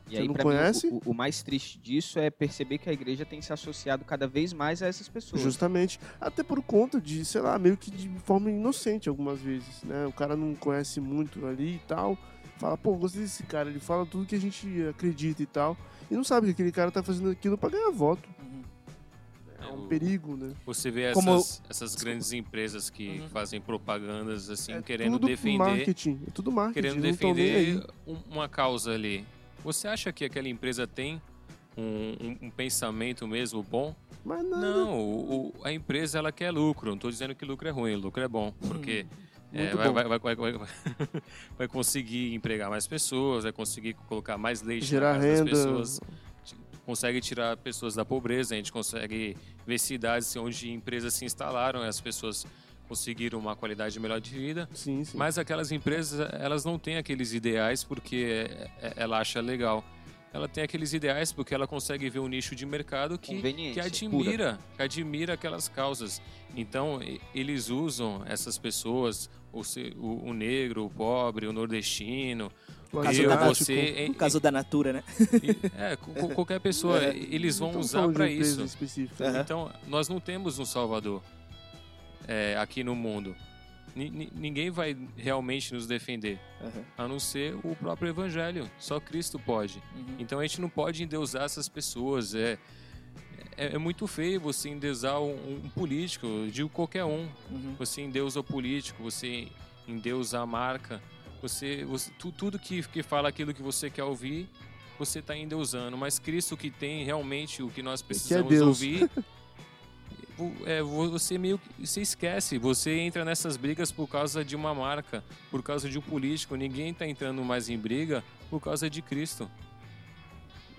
E Você aí, não conhece? Mim, o, o, mais triste disso é perceber que a igreja tem se associado cada vez mais a essas pessoas. Justamente. Até por conta de, sei lá, meio que de forma inocente algumas vezes, né? O cara não conhece muito ali e tal. Fala, pô, gostei desse cara, ele fala tudo que a gente acredita e tal e não sabe que aquele cara tá fazendo aquilo para ganhar voto. Uhum. É um perigo, né? Você vê Como... essas, essas grandes empresas que uhum. fazem propagandas assim, é querendo defender. Marketing, é tudo marketing. Querendo defender uma causa ali. Você acha que aquela empresa tem um, um, um pensamento mesmo bom? Mas não. Não, o, a empresa ela quer lucro. Não estou dizendo que lucro é ruim, lucro é bom. Porque. É, vai, vai, vai, <laughs> vai, conseguir empregar mais pessoas, vai conseguir colocar mais leite Gerar na casa renda. das pessoas, consegue tirar pessoas da pobreza, a gente consegue ver cidades onde empresas se instalaram e as pessoas conseguiram uma qualidade melhor de vida. Sim, sim. Mas aquelas empresas, elas não têm aqueles ideais porque é, é, ela acha legal. Ela tem aqueles ideais porque ela consegue ver um nicho de mercado que, que admira, que admira aquelas causas. Então, eles usam essas pessoas, o, se- o- o negro, o pobre, o nordestino, O caso eu, da- você, No caso da Natura, né? é, qualquer pessoa, É. eles vão estamos usar para isso. Aham. Então, nós não temos um Salvador é, aqui no mundo. Ni- ni- ninguém vai realmente nos defender, a não ser o próprio Evangelho. Só Cristo pode. Uhum. Então a gente não pode endeusar essas pessoas. É, é, é muito feio você endeusar um, um político, eu digo qualquer um. Uhum. Você endeusa o político, você endeusa a marca. Você, você tu- tudo que, que fala aquilo que você quer ouvir, você está endeusando. Mas Cristo que tem realmente o que nós precisamos Deus. ouvir, <laughs> é, vo- você meio que você esquece. Você entra nessas brigas por causa de uma marca, por causa de um político. Ninguém está entrando mais em briga por causa de Cristo.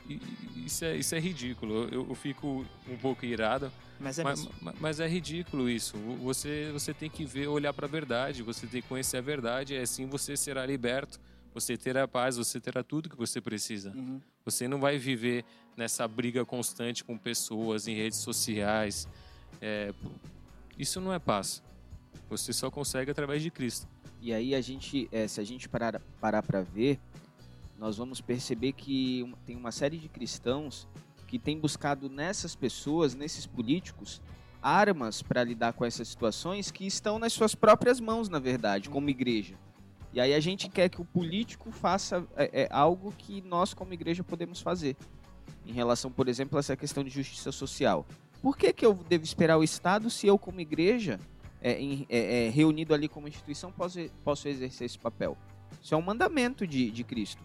E- Isso é, isso é ridículo. Eu, eu fico um pouco irado, Mas é mas, mas é ridículo isso. Você, você tem que ver, olhar para a verdade. Você tem que conhecer a verdade. E assim você será liberto. Você terá paz. Você terá tudo que você precisa. Uhum. Você não vai viver nessa briga constante com pessoas em redes sociais. É, isso não é paz. Você só consegue através de Cristo. E aí a gente, eh, se a gente parar parar para ver, nós vamos perceber que tem uma série de cristãos que tem buscado nessas pessoas, nesses políticos, armas para lidar com essas situações que estão nas suas próprias mãos, na verdade, como igreja. E aí a gente quer que o político faça é, é, algo que nós, como igreja, podemos fazer. Em relação, por exemplo, a essa questão de justiça social. Por que, que eu devo esperar o Estado se eu, como igreja, é, é, é, reunido ali como instituição, posso, posso exercer esse papel? Isso é um mandamento de, de Cristo.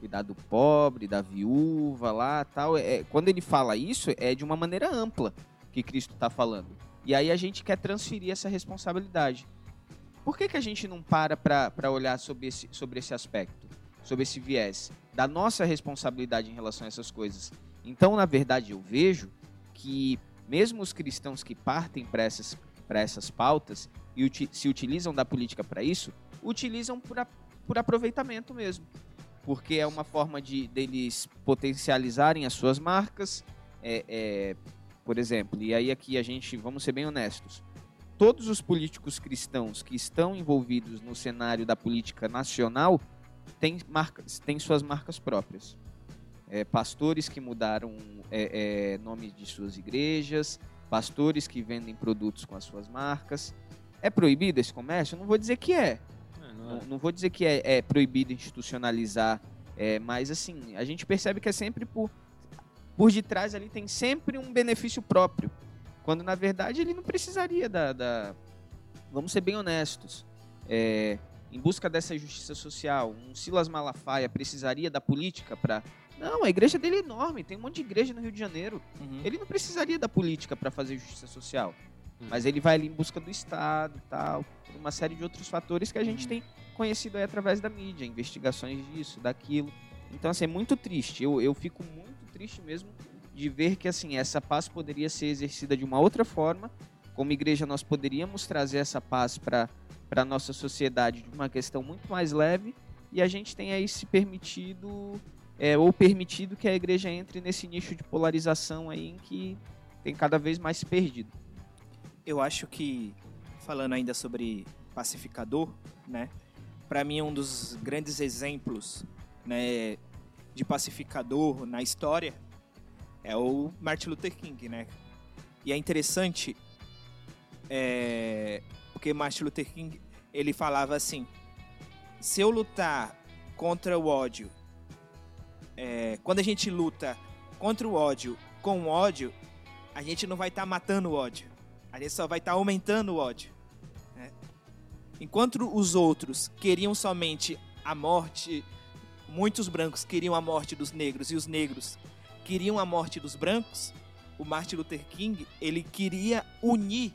Cuidar do pobre, da viúva lá tal. É, quando ele fala isso, é de uma maneira ampla que Cristo está falando. E aí a gente quer transferir essa responsabilidade. Por que, que a gente não para para olhar sobre esse, sobre esse aspecto, sobre esse viés da nossa responsabilidade em relação a essas coisas? Então, na verdade, eu vejo que mesmo os cristãos que partem para essas, essas pautas e uti- se utilizam da política para isso, utilizam por, a- por aproveitamento mesmo. Porque é uma forma de deles potencializarem as suas marcas. é- é, por exemplo, e aí aqui a gente, vamos ser bem honestos, todos os políticos cristãos que estão envolvidos no cenário da política nacional têm, marcas, têm suas marcas próprias. É, pastores que mudaram é, é, nomes de suas igrejas, pastores que vendem produtos com as suas marcas. É proibido esse comércio? Não vou dizer que é. É, não é? Não, não vou dizer que é, é proibido institucionalizar, é, mas assim, a gente percebe que é sempre por, por detrás ali tem sempre um benefício próprio. Quando na verdade ele não precisaria da. da- Vamos ser bem honestos. É, em busca dessa justiça social, um Silas Malafaia precisaria da política para. Não, a igreja dele é enorme, tem um monte de igreja no Rio de Janeiro. Uhum. Ele não precisaria da política para fazer justiça social. Hum. Mas ele vai ali em busca do Estado e tal, por uma série de outros fatores que a gente Uhum. tem conhecido aí através da mídia, investigações disso, daquilo. Então, assim, é muito triste. Eu, eu fico muito triste mesmo de ver que, assim, essa paz poderia ser exercida de uma outra forma. Como igreja, nós poderíamos trazer essa paz para a nossa sociedade de uma questão muito mais leve e a gente tem aí se permitido, é, ou permitido que a igreja entre nesse nicho de polarização aí em que tem cada vez mais perdido. eu acho que falando ainda sobre pacificador, né? Para mim um dos grandes exemplos, né, de pacificador na história é o Martin Luther King, né? E é interessante é, porque Martin Luther King ele falava assim: se eu lutar contra o ódio, é, quando a gente luta contra o ódio com ódio, a gente não vai estar matando o ódio. A gente só vai estar aumentando o ódio. né? Enquanto os outros queriam somente a morte, muitos brancos queriam a morte dos negros e os negros queriam a morte dos brancos, o Martin Luther King ele queria unir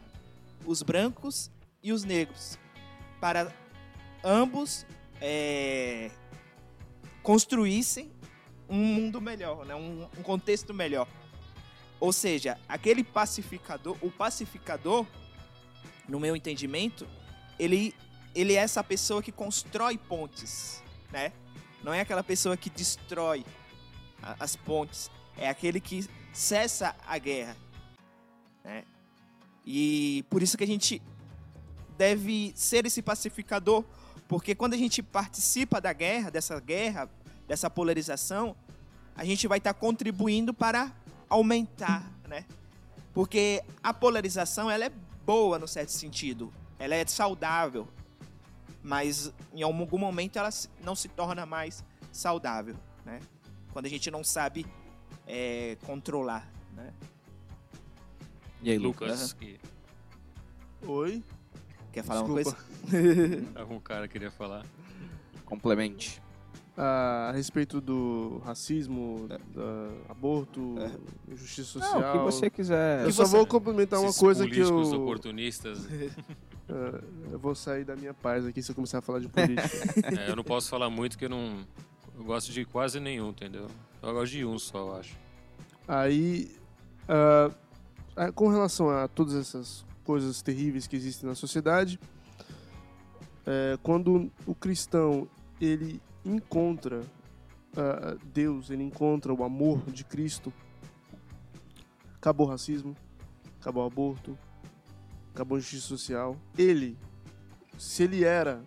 os brancos e os negros para ambos é, construíssem um mundo melhor, né? um, um contexto melhor. Ou seja, aquele pacificador, o pacificador, no meu entendimento, ele, ele é essa pessoa que constrói pontes, né? Não é aquela pessoa que destrói. a- as pontes, é aquele que cessa a guerra. né? E por isso que a gente deve ser esse pacificador, porque quando a gente participa da guerra, dessa guerra, dessa polarização, a gente vai estar contribuindo para aumentar, né? Porque a polarização ela é boa no certo sentido, ela é saudável, mas em algum momento ela não se torna mais saudável, né? Quando a gente não sabe é, controlar, né? E aí, Lucas? Lucas, que Oi? Quer falar Desculpa. uma coisa? <laughs> algum cara queria falar. Complemente. A respeito do racismo, da aborto, justiça Não, social. o que você quiser. Eu que só você- vou complementar uma coisa que políticos eu. oportunistas. ah, <laughs> eu vou sair da minha paz aqui se eu começar a falar de política. <laughs> É, eu não posso falar muito porque eu não. Eu gosto de quase nenhum, entendeu? Eu gosto de um só, eu acho. Aí, ah, com relação a todas essas coisas terríveis que existem na sociedade, é, quando o cristão ele encontra ah, Deus, ele encontra o amor de Cristo, acabou o racismo, acabou o aborto, acabou a justiça social. Ele, se ele era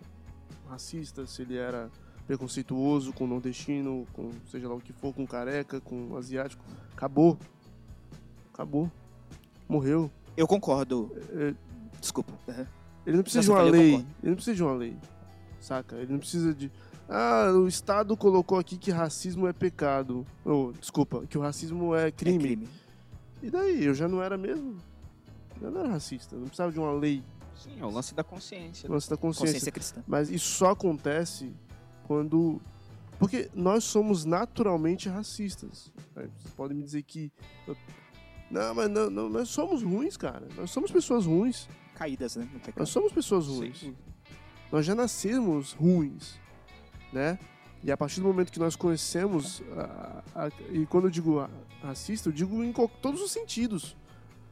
racista, se ele era preconceituoso com nordestino, com seja lá o que for, com careca, com asiático, acabou. Acabou. Morreu. Eu concordo. É, Desculpa. Uhum. Ele não precisa de uma lei. Ele não precisa de uma lei. Saca? Ele não precisa de. Ah, o Estado colocou aqui que racismo é pecado. Ou, desculpa, que o racismo é É crime. crime. E daí? Eu já não era mesmo? Eu não era racista. Não precisava de uma lei. Sim, é o lance da consciência. Lance da consciência. Consciência cristã. Mas isso só acontece quando. Porque nós somos naturalmente racistas. Vocês podem me dizer que. Não, mas não, não, nós somos ruins, cara. Nós somos pessoas ruins. Caídas, né? Nós somos pessoas ruins. Nós já nascemos ruins, né? E a partir do momento que nós conhecemos, a- a- e quando eu digo ra- racista, eu digo em todos os sentidos.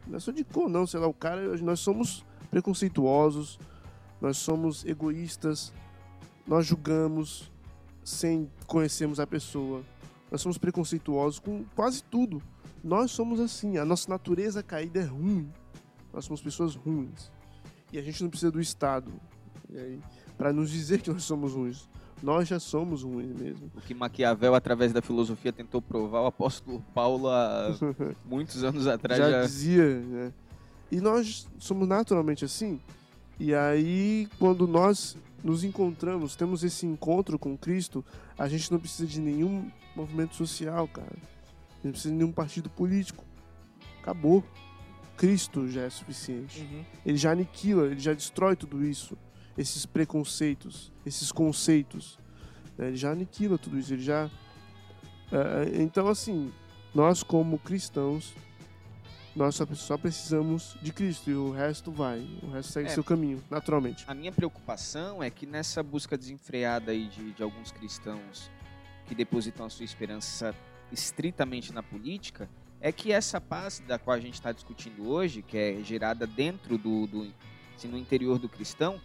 Não é só de cor, não, sei lá, o cara, nós somos preconceituosos, nós somos egoístas, nós julgamos sem conhecermos a pessoa, nós somos preconceituosos com quase tudo. Nós somos assim, a nossa natureza caída é ruim. Nós somos pessoas ruins. E a gente não precisa do Estado para nos dizer que nós somos ruins. Nós já somos ruins mesmo. O que Maquiavel, através da filosofia, tentou provar, o apóstolo Paulo, há <laughs> muitos anos atrás, já já... dizia, né? E nós somos naturalmente assim. E aí, quando nós nos encontramos, temos esse encontro com Cristo, a gente não precisa de nenhum movimento social, cara. Não precisa de nenhum partido político. Acabou. Cristo já é suficiente. Uhum. Ele já aniquila, ele já destrói tudo isso, esses preconceitos, esses conceitos. né? Ele já aniquila tudo isso, ele já. É, então, assim, nós como cristãos, nós só, só precisamos de Cristo e o resto vai, o resto segue É. seu caminho, naturalmente. A minha preocupação é que nessa busca desenfreada aí de, de alguns cristãos que depositam a sua esperança estritamente na política, é que essa paz da qual a gente está discutindo hoje, que é gerada dentro do, do assim, no interior do cristão,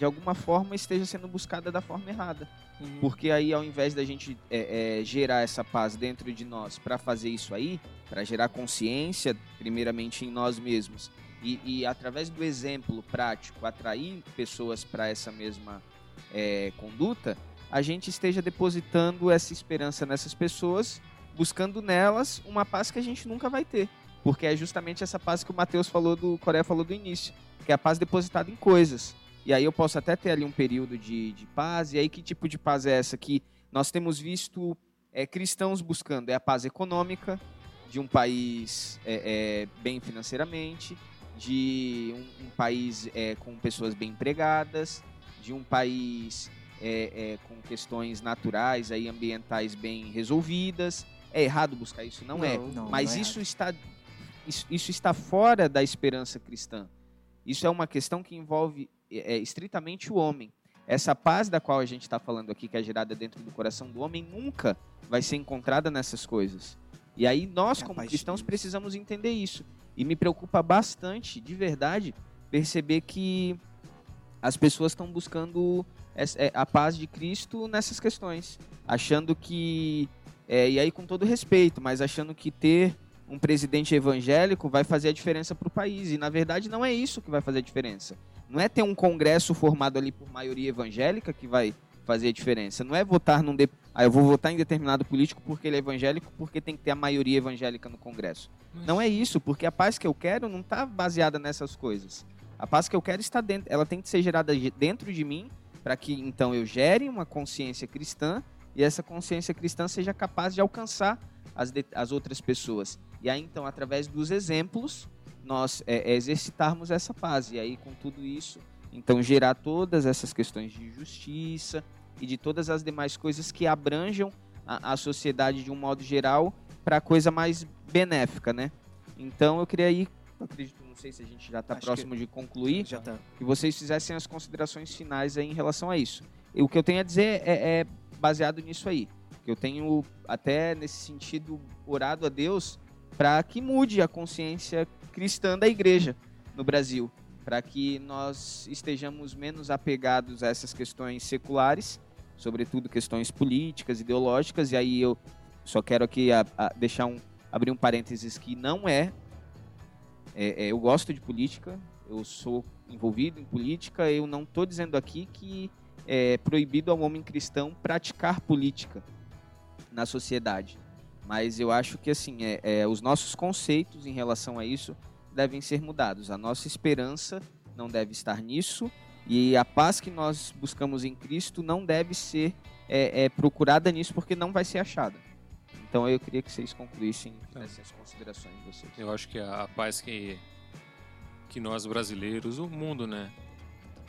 de alguma forma esteja sendo buscada da forma errada. Uhum. Porque aí, ao invés da gente é, é, gerar essa paz dentro de nós para fazer isso aí, para gerar consciência, primeiramente em nós mesmos, e, e através do exemplo prático atrair pessoas para essa mesma é, conduta, a gente esteja depositando essa esperança nessas pessoas, buscando nelas uma paz que a gente nunca vai ter. Porque é justamente essa paz que o Mateus falou do Coreia falou do início, que é a paz depositada em coisas. E aí eu posso até ter ali um período de, de paz. E aí que tipo de paz é essa que nós temos visto é, cristãos buscando? É a paz econômica de um país é, é, bem financeiramente, de um, um país é, com pessoas bem empregadas, de um país é, é, com questões naturais, aí ambientais bem resolvidas. É errado buscar isso? Não, é. Não, Mas não isso está isso, isso está fora da esperança cristã. Isso é uma questão que envolve é, estritamente o homem. Essa paz da qual a gente está falando aqui, que é gerada dentro do coração do homem, nunca vai ser encontrada nessas coisas. E aí nós, É como cristãos, precisamos entender isso. E me preocupa bastante, de verdade, perceber que as pessoas estão buscando é, a paz de Cristo nessas questões, achando que É, e aí, com todo respeito, mas achando que ter um presidente evangélico vai fazer a diferença para o país. E, na verdade, não é isso que vai fazer a diferença. Não é ter um congresso formado ali por maioria evangélica que vai fazer a diferença. Não é votar num. De... Ah, eu vou votar em determinado político porque ele é evangélico, porque tem que ter a maioria evangélica no Congresso. Não é isso, porque a paz que eu quero não está baseada nessas coisas. A paz que eu quero está dentro, ela tem que ser gerada dentro de mim, para que então eu gere uma consciência cristã e essa consciência cristã seja capaz de alcançar as, de... as outras pessoas. E aí então, através dos exemplos, nós é, é exercitarmos essa paz. E aí, com tudo isso, então gerar todas essas questões de justiça e de todas as demais coisas que abranjam a, a sociedade de um modo geral para a coisa mais benéfica, né? Então eu queria ir, acredito, não sei se a gente já está próximo de concluir, Já tá. que vocês fizessem as considerações finais aí em relação a isso. E o que eu tenho a dizer é, é baseado nisso aí. Que eu tenho até nesse sentido orado a Deus para que mude a consciência cristã da igreja no Brasil, para que nós estejamos menos apegados a essas questões seculares, sobretudo questões políticas, ideológicas. E aí eu só quero aqui a, a deixar um abrir um parênteses que não é, é, é eu gosto de política, eu sou envolvido em política, eu não estou dizendo aqui que é proibido ao homem cristão praticar política na sociedade. Mas eu acho que assim, é, é, os nossos conceitos em relação a isso devem ser mudados. A nossa esperança não deve estar nisso e a paz que nós buscamos em Cristo não deve ser é, é, procurada nisso porque não vai ser achada. Então eu queria que vocês concluíssem essas considerações de vocês. Eu acho que a, a paz que, que nós brasileiros, o mundo, né,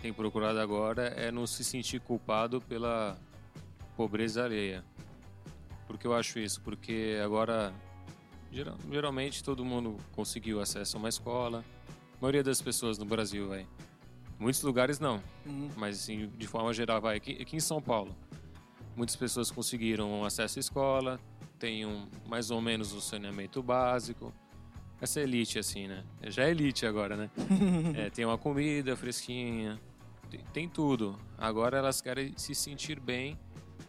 tem procurado agora é não se sentir culpado pela pobreza alheia. Por que eu acho isso? Porque agora, geral, geralmente, todo mundo conseguiu acesso a uma escola. A maioria das pessoas no Brasil, vai. Muitos lugares não, Uhum. mas assim, de forma geral, vai. Aqui, aqui em São Paulo, muitas pessoas conseguiram acesso à escola, tem um, mais ou menos o saneamento básico. Essa elite, assim, né? Já é elite agora, né? <laughs> É, tem uma comida fresquinha, tem, tem tudo. Agora elas querem se sentir bem,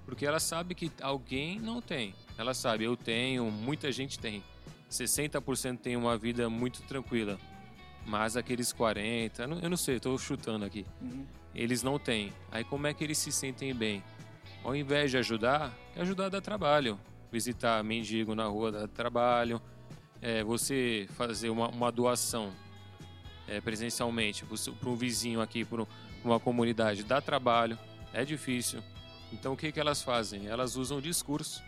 porque elas sabem que alguém não tem. Ela sabe, eu tenho, muita gente tem. 60% tem uma vida muito tranquila. Mas aqueles 40, eu não, sei, estou chutando aqui. Uhum. Eles não têm. Aí como é que eles se sentem bem? Ao invés de ajudar, é ajudar a dar trabalho. Visitar mendigo na rua, dar trabalho. É, você fazer uma, uma doação é, presencialmente para um vizinho aqui, para uma comunidade, dá trabalho, é difícil. Então o que, que elas fazem? Elas usam o discurso.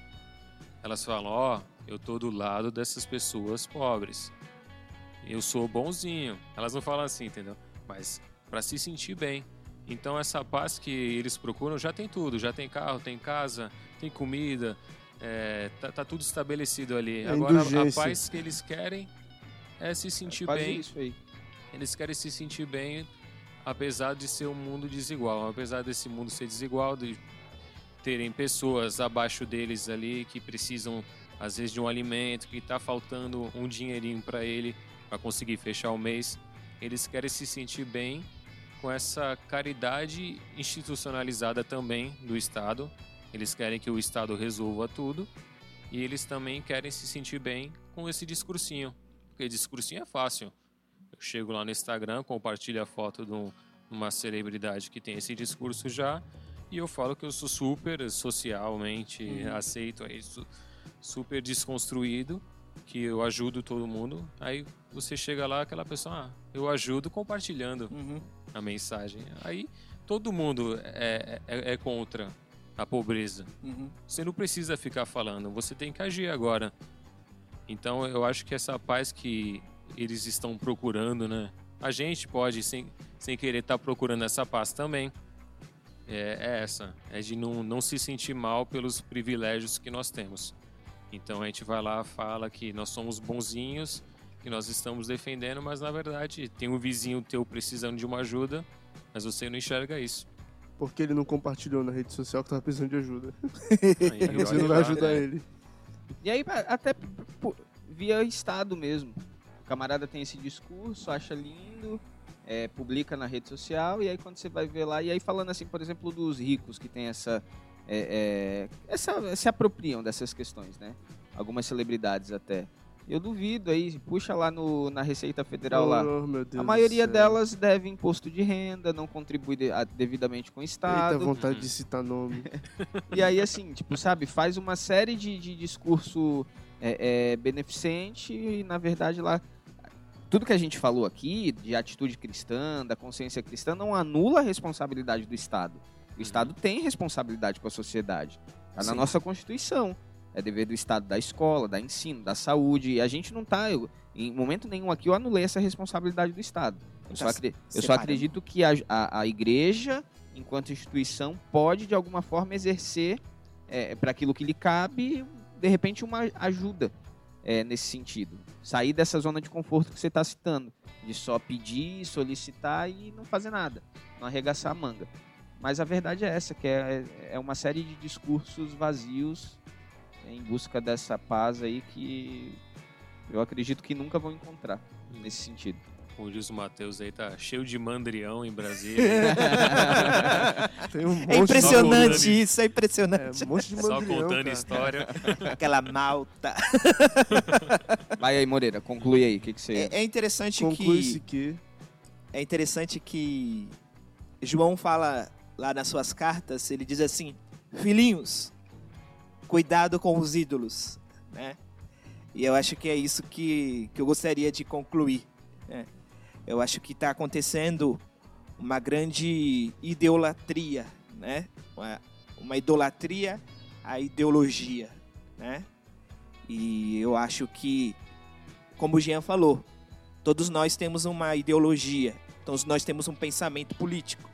Elas falam: Ó, eu tô do lado dessas pessoas pobres. Eu sou bonzinho. Elas não falam assim, entendeu? Mas para se sentir bem. Então essa paz que eles procuram já tem tudo, já tem carro, tem casa, tem comida, é, tá, tá tudo estabelecido ali. É Agora a indulgência. paz que eles querem é se sentir Quase bem. isso aí. Eles querem se sentir bem, apesar de ser um mundo desigual, apesar desse mundo ser desigual, de terem pessoas abaixo deles ali que precisam às vezes de um alimento, que está faltando um dinheirinho para ele para conseguir fechar o mês. Eles querem se sentir bem com essa caridade institucionalizada também do Estado. Eles querem que o Estado resolva tudo e eles também querem se sentir bem com esse discursinho, porque discursinho é fácil. Eu chego lá no Instagram, compartilho a foto de um- uma celebridade que tem esse discurso já e eu falo que eu sou super socialmente aceito, aí, su- super desconstruído, que eu ajudo todo mundo. Aí você chega lá, aquela pessoa, ah, eu ajudo compartilhando Uhum. a mensagem. Aí todo mundo é, é, é contra a pobreza. Uhum. Você não precisa ficar falando, você tem que agir agora. Então eu acho que essa paz que eles estão procurando, né? A gente pode, sem, sem querer, estar procurando essa paz também. É, é essa, é de não, não se sentir mal pelos privilégios que nós temos. Então a gente vai lá, fala que nós somos bonzinhos, que nós estamos defendendo, mas na verdade tem um vizinho teu precisando de uma ajuda, mas você não enxerga isso. Porque ele não compartilhou na rede social que tava precisando de ajuda. Aí, Você não vai lá, ajudar né? ele. E aí, até via Estado mesmo. O camarada tem esse discurso, acha lindo, é, publica na rede social, e aí quando você vai ver lá, e aí falando assim, por exemplo, dos ricos que tem essa, é, é, essa- se apropriam dessas questões, né? Algumas celebridades até. Eu duvido aí, puxa lá no, na Receita Federal lá. Oh, meu Deus A maioria delas deve imposto de renda, não contribui de- a- devidamente com o Eita Estado. vontade Uhum. de citar nome. <laughs> E aí, assim, tipo, sabe, faz uma série de, de discurso é, é, beneficente e, na verdade, lá. Tudo que a gente falou aqui, de atitude cristã, da consciência cristã, não anula a responsabilidade do Estado. O Estado tem responsabilidade com a sociedade. Está na Sim. nossa Constituição. É dever do Estado da escola, da ensino, da saúde. E a gente não está. Em momento nenhum aqui eu anulei essa responsabilidade do Estado. Eu só, Tá acre- eu só acredito que a, a, a igreja, enquanto instituição, pode de alguma forma exercer para aquilo que lhe cabe, de repente, uma ajuda é, nesse sentido. Sair dessa zona de conforto que você está citando, de só pedir, solicitar e não fazer nada, não arregaçar a manga. Mas a verdade é essa, que é, é uma série de discursos vazios em busca dessa paz aí que eu acredito que nunca vão encontrar nesse sentido. Como diz o Matheus aí, tá cheio de mandrião em Brasília. <laughs> Tem um monte É impressionante de- isso, é É, impressionante. um monte de Só mandrião, contando cara. história. <laughs> Aquela malta. <laughs> Vai aí, Moreira, conclui aí, o que, que você... É, é interessante Conclui-se que que... é interessante que João fala lá nas suas cartas, ele diz assim: "Filhinhos, cuidado com os ídolos", né? E eu acho que é isso que, que eu gostaria de concluir. né? Eu acho que está acontecendo uma grande idolatria, né? Uma, uma idolatria à ideologia, né? E eu acho que, como o Jean falou, todos nós temos uma ideologia, todos nós temos um pensamento político.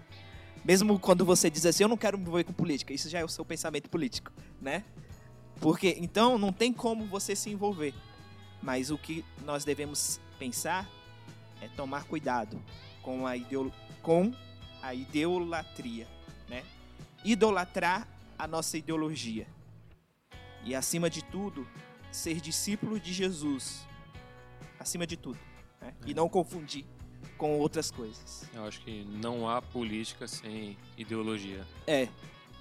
Mesmo quando você diz assim, eu não quero me envolver com política, isso já é o seu pensamento político, né? Porque então não tem como você se envolver. Mas o que nós devemos pensar é tomar cuidado com a, ideo- com a idolatria, né? Idolatrar a nossa ideologia. E acima de tudo, ser discípulo de Jesus. Acima de tudo. né? E não confundir com outras coisas. Eu acho que não há política sem ideologia. É,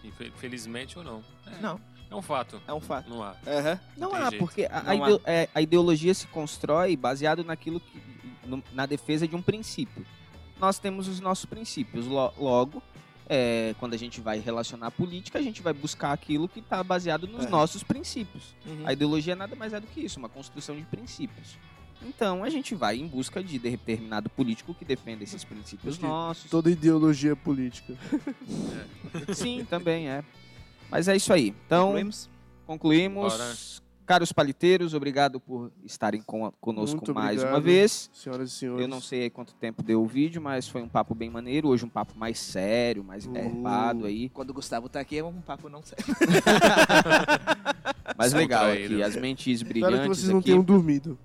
Infe- Felizmente ou não. É, não, é um fato. é um fato. Não há. Aham. Não tem há, jeito. porque a, a Não há. ideo- é, a ideologia se constrói baseado naquilo que. No- na defesa de um princípio. Nós temos os nossos princípios. Lo- Logo, é, quando a gente vai relacionar a política, a gente vai buscar aquilo que está baseado nos É. nossos princípios. Uhum. A ideologia nada mais é do que isso, uma construção de princípios. Então a gente vai em busca de determinado político que defenda esses princípios nossos. Toda ideologia é política. <laughs> Sim, também é. Mas é isso aí. Então, Concluímos? concluímos. Caros paliteiros, obrigado por estarem com, conosco Muito mais obrigado. uma vez. Senhoras e senhores. Eu não sei aí quanto tempo deu o vídeo, mas foi um papo bem maneiro. Hoje um papo mais sério, mais Uh. aí. Quando o Gustavo tá aqui é um papo não sério. <laughs> Mas legal aqui, as mentes Espero que brilhantes vocês não aqui. tenham dormido.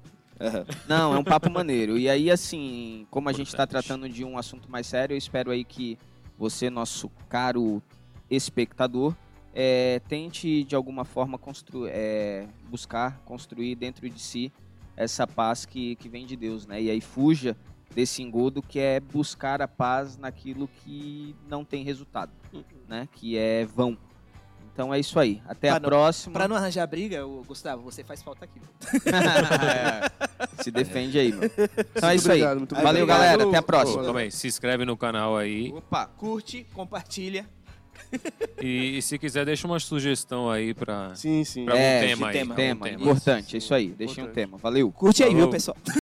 Não, é um papo maneiro. E aí, assim, como a gente está tratando de um assunto mais sério, eu espero aí que você, nosso caro espectador, é, tente de alguma forma constru é, buscar construir dentro de si essa paz que, que vem de Deus, né? E aí fuja desse engodo que é buscar a paz naquilo que não tem resultado, né? Que é vão. Então é isso aí. Até Pra a não- próxima. Pra não arranjar briga, ô, Gustavo, você faz falta aqui. <laughs> Se defende aí, meu. Então é isso aí. obrigado, Valeu, obrigado. galera. Até a próxima. aí, se inscreve no canal aí. Opa. Curte, compartilha. E, e se quiser, deixa uma sugestão aí pra, Sim, sim. pra É, um tema aí. tema, um Tema, importante, é isso aí. Deixem um tema. Valeu. Curte aí, viu, Falou. pessoal?